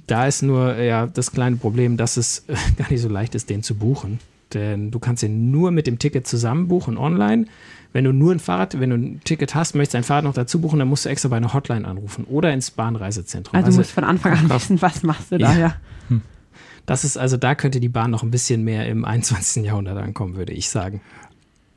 Da ist nur ja das kleine Problem, dass es gar nicht so leicht ist, den zu buchen. Denn du kannst ihn nur mit dem Ticket zusammen buchen online. Wenn du nur ein Fahrrad, wenn du ein Ticket hast, möchtest ein Fahrrad noch dazu buchen, dann musst du extra bei einer Hotline anrufen oder ins Bahnreisezentrum.
Also, also du musst von Anfang an wissen, was machst du da, ja. ja. Hm.
Das ist also, da könnte die Bahn noch ein bisschen mehr im 21. Jahrhundert ankommen, würde ich sagen.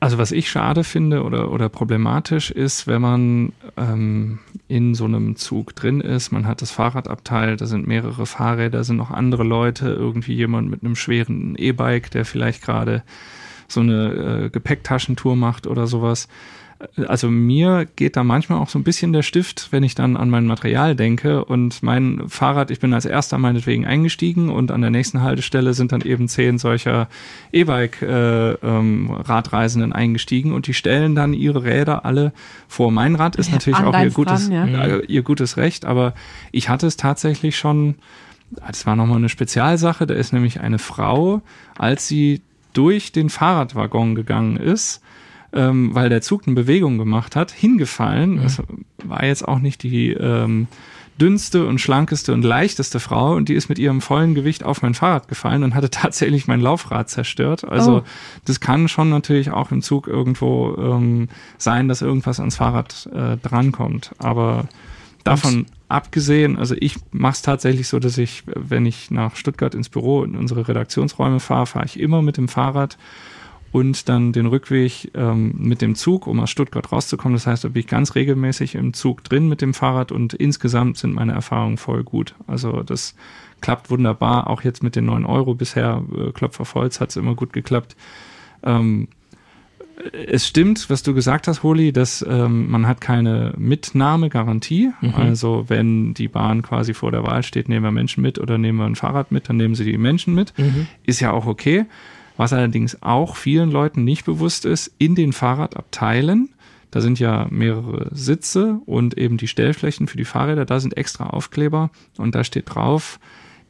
Also was ich schade finde oder, oder problematisch ist, wenn man ähm, in so einem Zug drin ist, man hat das Fahrradabteil, da sind mehrere Fahrräder, sind noch andere Leute, irgendwie jemand mit einem schweren E-Bike, der vielleicht gerade so eine äh, Gepäcktaschentour macht oder sowas also mir geht da manchmal auch so ein bisschen der Stift, wenn ich dann an mein Material denke. Und mein Fahrrad, ich bin als erster meinetwegen eingestiegen und an der nächsten Haltestelle sind dann eben zehn solcher E-Bike-Radreisenden äh, ähm, eingestiegen. Und die stellen dann ihre Räder alle vor. Mein Rad ist natürlich auch ihr gutes, dran, ja. äh, ihr gutes Recht, aber ich hatte es tatsächlich schon, das war nochmal eine Spezialsache, da ist nämlich eine Frau, als sie durch den Fahrradwaggon gegangen ist, ähm, weil der Zug eine Bewegung gemacht hat, hingefallen. Mhm. Das war jetzt auch nicht die ähm, dünnste und schlankeste und leichteste Frau und die ist mit ihrem vollen Gewicht auf mein Fahrrad gefallen und hatte tatsächlich mein Laufrad zerstört. Also oh. das kann schon natürlich auch im Zug irgendwo ähm, sein, dass irgendwas ans Fahrrad äh, drankommt. Aber davon und? abgesehen, also ich mache es tatsächlich so, dass ich, wenn ich nach Stuttgart ins Büro in unsere Redaktionsräume fahre, fahre ich immer mit dem Fahrrad und dann den Rückweg ähm, mit dem Zug, um aus Stuttgart rauszukommen. Das heißt, da bin ich ganz regelmäßig im Zug drin mit dem Fahrrad und insgesamt sind meine Erfahrungen voll gut. Also das klappt wunderbar. Auch jetzt mit den neun Euro bisher, äh, Klopfer Volz, hat es immer gut geklappt. Ähm, es stimmt, was du gesagt hast, Holi, dass ähm, man hat keine Mitnahmegarantie. Mhm. Also wenn die Bahn quasi vor der Wahl steht, nehmen wir Menschen mit oder nehmen wir ein Fahrrad mit, dann nehmen sie die Menschen mit. Mhm. Ist ja auch okay. Was allerdings auch vielen Leuten nicht bewusst ist, in den Fahrradabteilen, da sind ja mehrere Sitze und eben die Stellflächen für die Fahrräder, da sind extra Aufkleber und da steht drauf,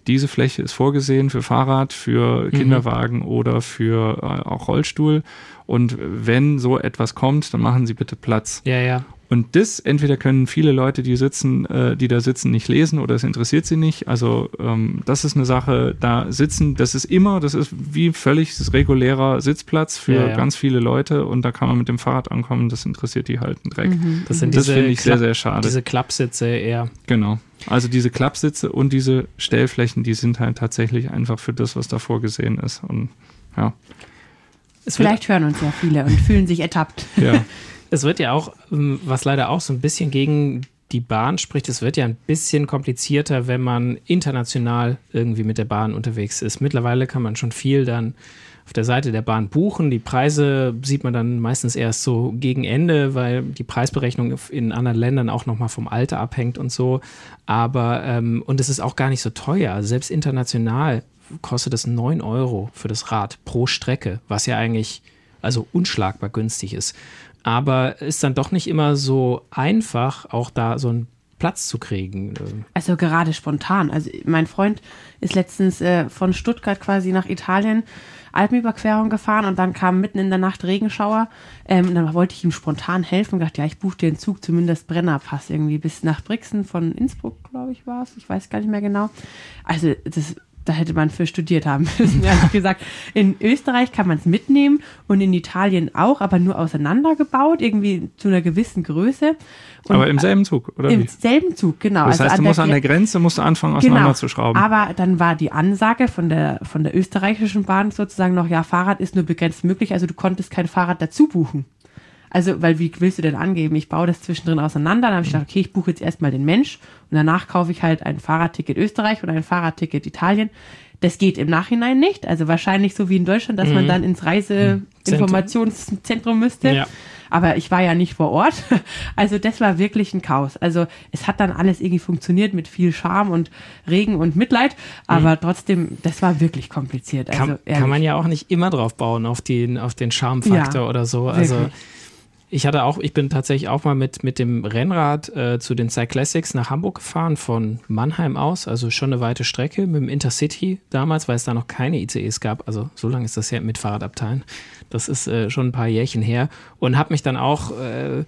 diese Fläche ist vorgesehen für Fahrrad, für mhm. Kinderwagen mhm. oder für äh, auch Rollstuhl. Und wenn so etwas kommt, dann machen Sie bitte Platz.
Ja, ja.
Und das entweder können viele Leute, die sitzen, äh, die da sitzen, nicht lesen oder es interessiert sie nicht. Also ähm, das ist eine Sache, da sitzen, das ist immer, das ist wie völlig das regulärer Sitzplatz für ja, ja. ganz viele Leute und da kann man mit dem Fahrrad ankommen, das interessiert die halt einen Dreck. Mhm.
Das sind das finde ich sehr, sehr schade. Diese Klappsitze eher.
Genau. Also diese Klappsitze und diese Stellflächen, die sind halt tatsächlich einfach für das, was da vorgesehen ist. Und ja.
Vielleicht hören uns ja viele und fühlen sich ertappt.
Ja. Es wird ja auch, ähm, was leider auch so ein bisschen gegen die Bahn spricht, es wird ja ein bisschen komplizierter, wenn man international irgendwie mit der Bahn unterwegs ist. Mittlerweile kann man schon viel dann auf der Seite der Bahn buchen. Die Preise sieht man dann meistens erst so gegen Ende, weil die Preisberechnung in anderen Ländern auch nochmal vom Alter abhängt und so. Aber, ähm, und es ist auch gar nicht so teuer. Selbst international kostet es 9 Euro für das Rad pro Strecke, was ja eigentlich also unschlagbar günstig ist aber ist dann doch nicht immer so einfach, auch da so ein Platz zu kriegen.
Also gerade spontan. Also mein Freund ist letztens äh, von Stuttgart quasi nach Italien Alpenüberquerung gefahren und dann kam mitten in der Nacht Regenschauer. Ähm, dann wollte ich ihm spontan helfen und dachte, ja, ich buche dir einen Zug, zumindest Brennerpass irgendwie bis nach Brixen von Innsbruck, glaube ich, war es. Ich weiß gar nicht mehr genau. Also das da hätte man für studiert haben müssen, ehrlich gesagt. In Österreich kann man es mitnehmen und in Italien auch, aber nur auseinandergebaut, irgendwie zu einer gewissen Größe. Und
aber im selben Zug, oder?
Im
wie?
selben Zug, genau.
Das heißt,
also
du musst an der Grenze musst du anfangen, auseinanderzuschrauben.
Genau. Aber dann war die Ansage von der, von der österreichischen Bahn sozusagen noch, ja, Fahrrad ist nur begrenzt möglich, also du konntest kein Fahrrad dazu buchen. Also, weil wie willst du denn angeben? Ich baue das zwischendrin auseinander. Dann habe ich gedacht, okay, ich buche jetzt erstmal den Mensch und danach kaufe ich halt ein Fahrradticket Österreich oder ein Fahrradticket Italien. Das geht im Nachhinein nicht. Also wahrscheinlich so wie in Deutschland, dass mhm. man dann ins Reiseinformationszentrum müsste. Ja. Aber ich war ja nicht vor Ort. Also das war wirklich ein Chaos. Also es hat dann alles irgendwie funktioniert mit viel Charme und Regen und Mitleid. Aber mhm. trotzdem, das war wirklich kompliziert.
Also, kann, kann, man ja auch nicht immer drauf bauen, auf den, auf den Charmfaktor ja, oder so. Also wirklich ich hatte auch, ich bin tatsächlich auch mal mit, mit dem Rennrad äh, zu den Cyclassics nach Hamburg gefahren, von Mannheim aus, also schon eine weite Strecke mit dem Intercity damals, weil es da noch keine ICEs gab. Also so lange ist das her mit Fahrradabteilen. Das ist äh, schon ein paar Jährchen her und habe mich dann auch äh,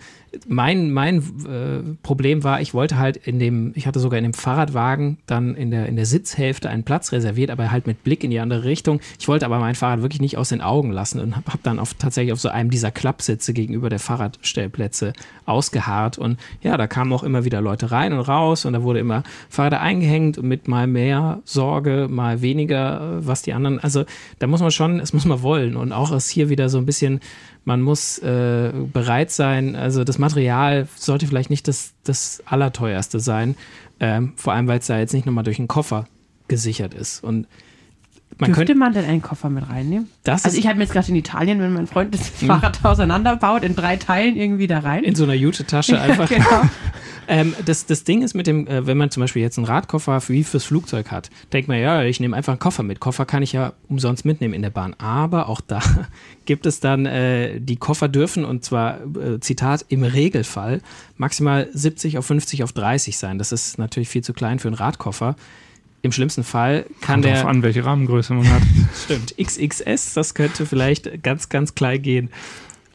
mein, mein äh, Problem war, ich wollte halt in dem, ich hatte sogar in dem Fahrradwagen dann in der, in der Sitzhälfte einen Platz reserviert, aber halt mit Blick in die andere Richtung. Ich wollte aber mein Fahrrad wirklich nicht aus den Augen lassen und habe hab dann auf, tatsächlich auf so einem dieser Klappsitze gegenüber der Fahrradstellplätze ausgeharrt. Und ja, da kamen auch immer wieder Leute rein und raus und da wurde immer Fahrräder eingehängt und mit mal mehr Sorge, mal weniger, äh, was die anderen. Also da muss man schon, es muss man wollen. Und auch ist hier wieder so ein bisschen man muss äh, bereit sein, also das Material sollte vielleicht nicht das, das Allerteuerste sein, ähm, vor allem weil es da jetzt nicht nochmal durch einen Koffer gesichert ist. Und
man Dürfte könnte, man denn einen Koffer mit reinnehmen? also ich habe mir jetzt gerade in Italien, wenn mein Freund das Fahrrad auseinanderbaut, in drei Teilen irgendwie da rein.
In so einer Jute-Tasche einfach. genau. ähm, das, das Ding ist mit dem, äh, wenn man zum Beispiel jetzt einen Radkoffer wie fürs Flugzeug hat, denkt man, ja, ich nehme einfach einen Koffer mit. Koffer kann ich ja umsonst mitnehmen in der Bahn. Aber auch da gibt es dann, äh, die Koffer dürfen, und zwar, äh, Zitat, im Regelfall maximal 70 auf 50 auf 30 sein. Das ist natürlich viel zu klein für einen Radkoffer. Im schlimmsten Fall kann Kommt der.
an, welche Rahmengröße man hat.
Stimmt. XXS, das könnte vielleicht ganz, ganz klein gehen.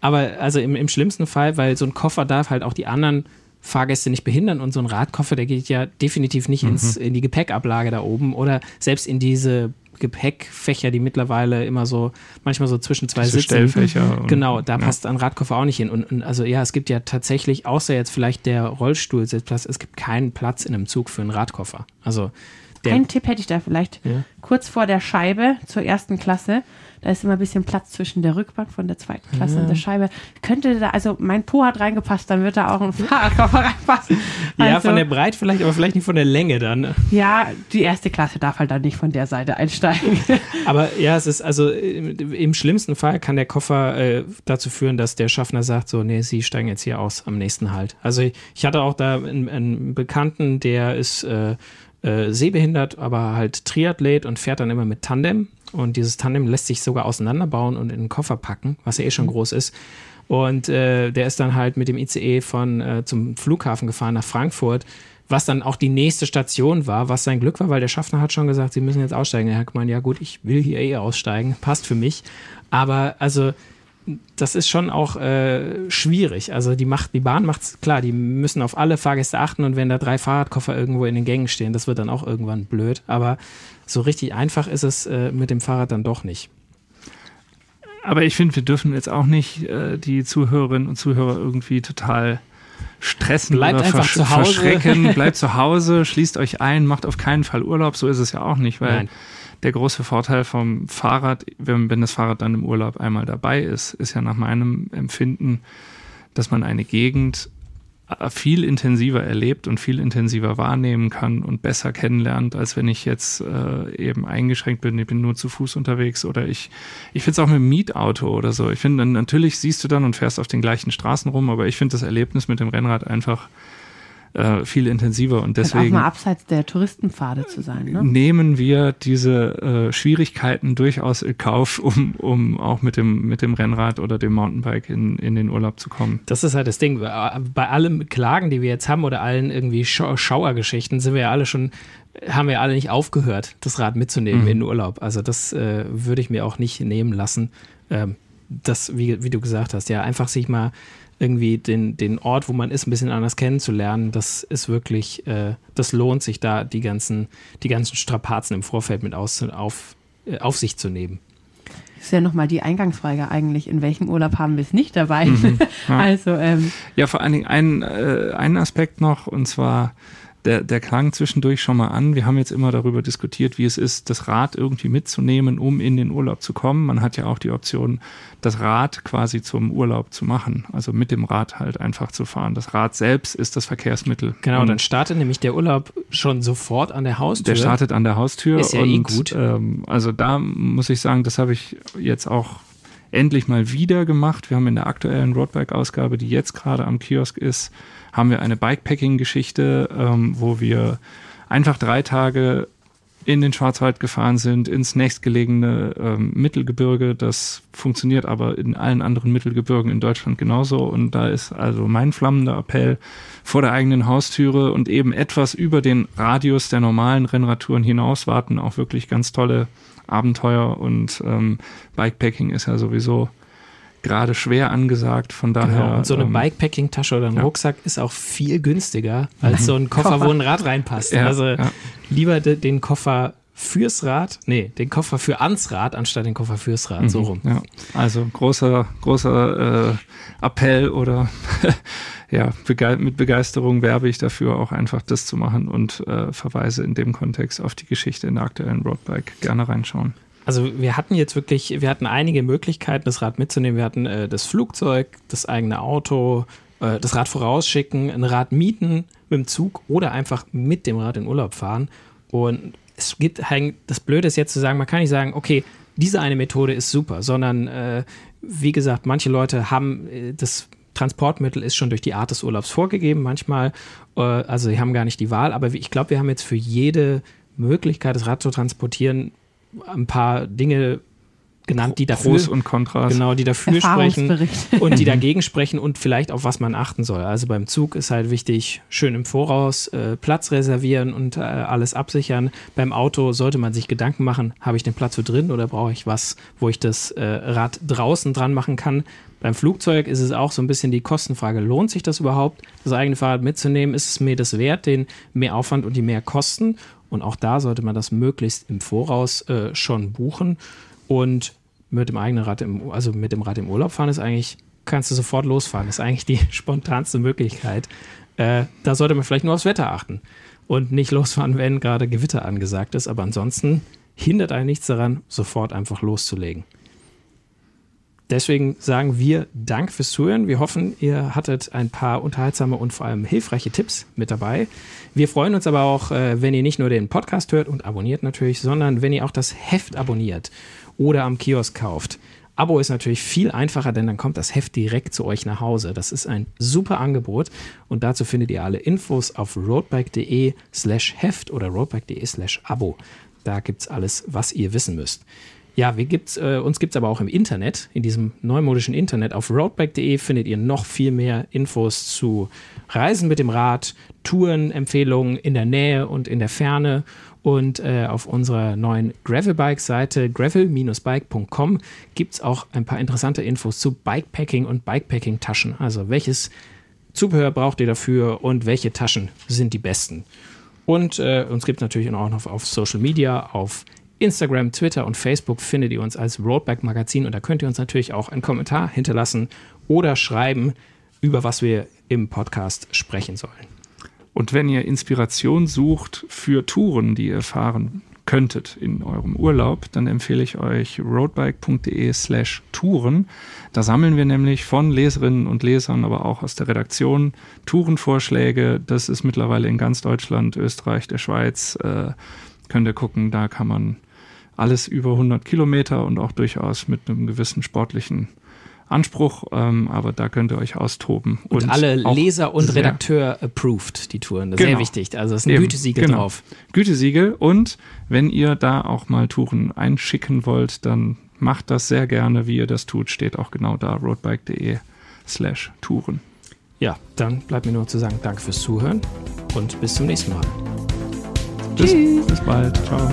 Aber also im, im schlimmsten Fall, weil so ein Koffer darf halt auch die anderen Fahrgäste nicht behindern und so ein Radkoffer, der geht ja definitiv nicht mhm. ins, in die Gepäckablage da oben oder selbst in diese Gepäckfächer, die mittlerweile immer so, manchmal so zwischen zwei Diese
Sitzen. Stellfächer.
Genau, da ja. passt ein Radkoffer auch nicht hin. Und, und, also ja, es gibt ja tatsächlich, außer jetzt vielleicht der Rollstuhlsitzplatz, es gibt keinen Platz in einem Zug für einen Radkoffer. Also
der, Ein Tipp hätte ich da vielleicht. Ja. Kurz vor der Scheibe zur ersten Klasse, da ist immer ein bisschen Platz zwischen der Rückbank von der zweiten Klasse ja. und der Scheibe. Könnte da, also mein Po hat reingepasst, dann wird da auch ein Fahrradkoffer reinpassen.
Also, ja, von der Breite vielleicht, aber vielleicht nicht von der Länge dann.
Ja, die erste Klasse darf halt dann nicht von der Seite einsteigen.
aber ja, es ist also im schlimmsten Fall kann der Koffer äh, dazu führen, dass der Schaffner sagt, so, nee, Sie steigen jetzt hier aus am nächsten Halt. Also ich, ich hatte auch da einen, einen Bekannten, der ist äh, äh, sehbehindert, aber halt Triathlet und fährt dann immer mit Tandem. Und dieses Tandem lässt sich sogar auseinanderbauen und in den Koffer packen, was ja eh schon mhm. groß ist. Und äh, der ist dann halt mit dem ICE von äh, zum Flughafen gefahren nach Frankfurt, was dann auch die nächste Station war, was sein Glück war, weil der Schaffner hat schon gesagt, sie müssen jetzt aussteigen. Er hat gemeint, ja gut, ich will hier eh aussteigen, passt für mich. Aber also das ist schon auch äh, schwierig. Also die macht, die Bahn macht's klar, die müssen auf alle Fahrgäste achten und wenn da drei Fahrradkoffer irgendwo in den Gängen stehen, das wird dann auch irgendwann blöd. Aber so richtig einfach ist es äh, mit dem Fahrrad dann doch nicht.
Aber ich finde, wir dürfen jetzt auch nicht äh, die Zuhörerinnen und Zuhörer irgendwie total stressen
Bleibt oder versch zu Hause.
verschrecken. Bleibt zu Hause, schließt euch ein, macht auf keinen Fall Urlaub. So ist es ja auch nicht, weil Nein der große Vorteil vom Fahrrad, wenn, wenn das Fahrrad dann im Urlaub einmal dabei ist, ist ja nach meinem Empfinden, dass man eine Gegend äh, viel intensiver erlebt und viel intensiver wahrnehmen kann und besser kennenlernt, als wenn ich jetzt äh, eben eingeschränkt bin, ich bin nur zu Fuß unterwegs oder ich, ich finde es auch mit dem Mietauto oder so. Ich finde, natürlich siehst du dann und fährst auf den gleichen Straßen rum, aber ich finde das Erlebnis mit dem Rennrad einfach äh, viel intensiver und deswegen.
Auch mal abseits der Touristenpfade zu sein, ne?
Nehmen wir diese äh, Schwierigkeiten durchaus in Kauf, um, um auch mit dem, mit dem Rennrad oder dem Mountainbike in, in den Urlaub zu kommen.
Das ist halt das Ding. Bei allem Klagen, die wir jetzt haben oder allen irgendwie Schauergeschichten, sind wir ja alle schon haben wir alle nicht aufgehört, das Rad mitzunehmen mhm. in den Urlaub. Also das äh, würde ich mir auch nicht nehmen lassen. Ähm, das, wie, wie du gesagt hast, ja, einfach sich mal irgendwie den, den Ort, wo man ist, ein bisschen anders kennenzulernen, das ist wirklich, äh, das lohnt sich da, die ganzen, die ganzen Strapazen im Vorfeld mit aus, auf, äh, auf sich zu nehmen.
Das ist ja nochmal die Eingangsfrage eigentlich, in welchem Urlaub haben wir es nicht dabei? Mhm,
ja. Also, ähm, ja, vor allen Dingen ein, äh, ein Aspekt noch, und zwar der, der klang zwischendurch schon mal an. Wir haben jetzt immer darüber diskutiert, wie es ist, das Rad irgendwie mitzunehmen, um in den Urlaub zu kommen. Man hat ja auch die Option, das Rad quasi zum Urlaub zu machen, also mit dem Rad halt einfach zu fahren. Das Rad selbst ist das Verkehrsmittel.
Genau, und dann startet nämlich der Urlaub schon sofort an der Haustür.
Der startet an der Haustür.
Ist ja eh und, eh gut.
Ähm, also da muss ich sagen, das habe ich jetzt auch endlich mal wieder gemacht. Wir haben in der aktuellen Roadbike-Ausgabe, die jetzt gerade am Kiosk ist, haben wir eine Bikepacking-Geschichte, ähm, wo wir einfach drei Tage in den Schwarzwald gefahren sind, ins nächstgelegene ähm, Mittelgebirge. Das funktioniert aber in allen anderen Mittelgebirgen in Deutschland genauso. Und da ist also mein flammender Appell vor der eigenen Haustüre und eben etwas über den Radius der normalen Rennradtouren hinaus warten. Auch wirklich ganz tolle Abenteuer und ähm, Bikepacking ist ja sowieso gerade schwer angesagt. Von genau, daher. Genau.
Und so eine ähm, Bikepacking-Tasche oder ein ja. Rucksack ist auch viel günstiger als so ein Koffer, wo ein Rad reinpasst. Ja, also ja. lieber de, den Koffer fürs Rad, nee, den Koffer für ans Rad anstatt den Koffer fürs Rad, mhm, so rum.
Ja. Also großer, großer äh, Appell oder ja, bege mit Begeisterung werbe ich dafür, auch einfach das zu machen und äh, verweise in dem Kontext auf die Geschichte in der aktuellen Roadbike. Gerne reinschauen.
Also wir hatten jetzt wirklich, wir hatten einige Möglichkeiten, das Rad mitzunehmen. Wir hatten äh, das Flugzeug, das eigene Auto, äh, das Rad vorausschicken, ein Rad mieten mit dem Zug oder einfach mit dem Rad in Urlaub fahren. Und es gibt das Blöde ist jetzt zu sagen, man kann nicht sagen, okay, diese eine Methode ist super, sondern äh, wie gesagt, manche Leute haben äh, das Transportmittel ist schon durch die Art des Urlaubs vorgegeben, manchmal, äh, also sie haben gar nicht die Wahl, aber ich glaube, wir haben jetzt für jede Möglichkeit, das Rad zu transportieren, ein paar Dinge genannt, die dafür
Pros und Kontras.
Genau, die dafür sprechen und die dagegen sprechen und vielleicht auf was man achten soll. Also beim Zug ist halt wichtig, schön im Voraus äh, Platz reservieren und äh, alles absichern. Beim Auto sollte man sich Gedanken machen, habe ich den Platz für drin oder brauche ich was, wo ich das äh, Rad draußen dran machen kann. Beim Flugzeug ist es auch so ein bisschen die Kostenfrage. Lohnt sich das überhaupt, das eigene Fahrrad mitzunehmen? Ist es mir das wert, den Mehraufwand und die mehr Kosten? Und auch da sollte man das möglichst im Voraus äh, schon buchen. Und mit dem eigenen Rad im, also mit dem Rad im Urlaub fahren ist eigentlich, kannst du sofort losfahren. Das ist eigentlich die spontanste Möglichkeit. Äh, da sollte man vielleicht nur aufs Wetter achten und nicht losfahren, wenn gerade Gewitter angesagt ist. Aber ansonsten hindert einen nichts daran, sofort einfach loszulegen. Deswegen sagen wir Dank fürs Zuhören. Wir hoffen, ihr hattet ein paar unterhaltsame und vor allem hilfreiche Tipps mit dabei. Wir freuen uns aber auch, äh, wenn ihr nicht nur den Podcast hört und abonniert natürlich, sondern wenn ihr auch das Heft abonniert oder am Kiosk kauft. Abo ist natürlich viel einfacher, denn dann kommt das Heft direkt zu euch nach Hause. Das ist ein super Angebot und dazu findet ihr alle Infos auf roadbike.de slash Heft oder roadbike.de slash Abo. Da gibt es alles, was ihr wissen müsst. Ja, wie gibt's, äh, uns gibt es aber auch im Internet, in diesem neumodischen Internet. Auf roadbike.de findet ihr noch viel mehr Infos zu Reisen mit dem Rad, Touren, Empfehlungen in der Nähe und in der Ferne. Und äh, auf unserer neuen Gravelbike-Seite gravel-bike.com gibt es auch ein paar interessante Infos zu Bikepacking und Bikepacking-Taschen. Also welches Zubehör braucht ihr dafür und welche Taschen sind die besten? Und äh, uns gibt es natürlich auch noch auf Social Media, auf Instagram, Twitter und Facebook findet ihr uns als Roadback Magazin und da könnt ihr uns natürlich auch einen Kommentar hinterlassen oder schreiben, über was wir im Podcast sprechen sollen.
Und wenn ihr Inspiration sucht für Touren, die ihr fahren könntet in eurem Urlaub, dann empfehle ich euch roadbike.de slash Touren. Da sammeln wir nämlich von Leserinnen und Lesern, aber auch aus der Redaktion Tourenvorschläge. Das ist mittlerweile in ganz Deutschland, Österreich, der Schweiz. Äh, könnt ihr gucken, da kann man alles über 100 Kilometer und auch durchaus mit einem gewissen sportlichen Anspruch, ähm, aber da könnt ihr euch austoben.
Und,
Und
alle Leser und Redakteur approved, die Touren. Das ist
Genau.
sehr wichtig. Also es ist ein
Eben,
Gütesiegel
genau.
drauf.
Gütesiegel. Und wenn ihr da auch mal Touren einschicken wollt, dann macht das sehr gerne. Wie ihr das tut, steht auch genau da, roadbike.de slash Touren.
Ja, dann bleibt mir nur zu sagen, danke fürs Zuhören und bis zum nächsten Mal.
Bis, bis bald. Ciao.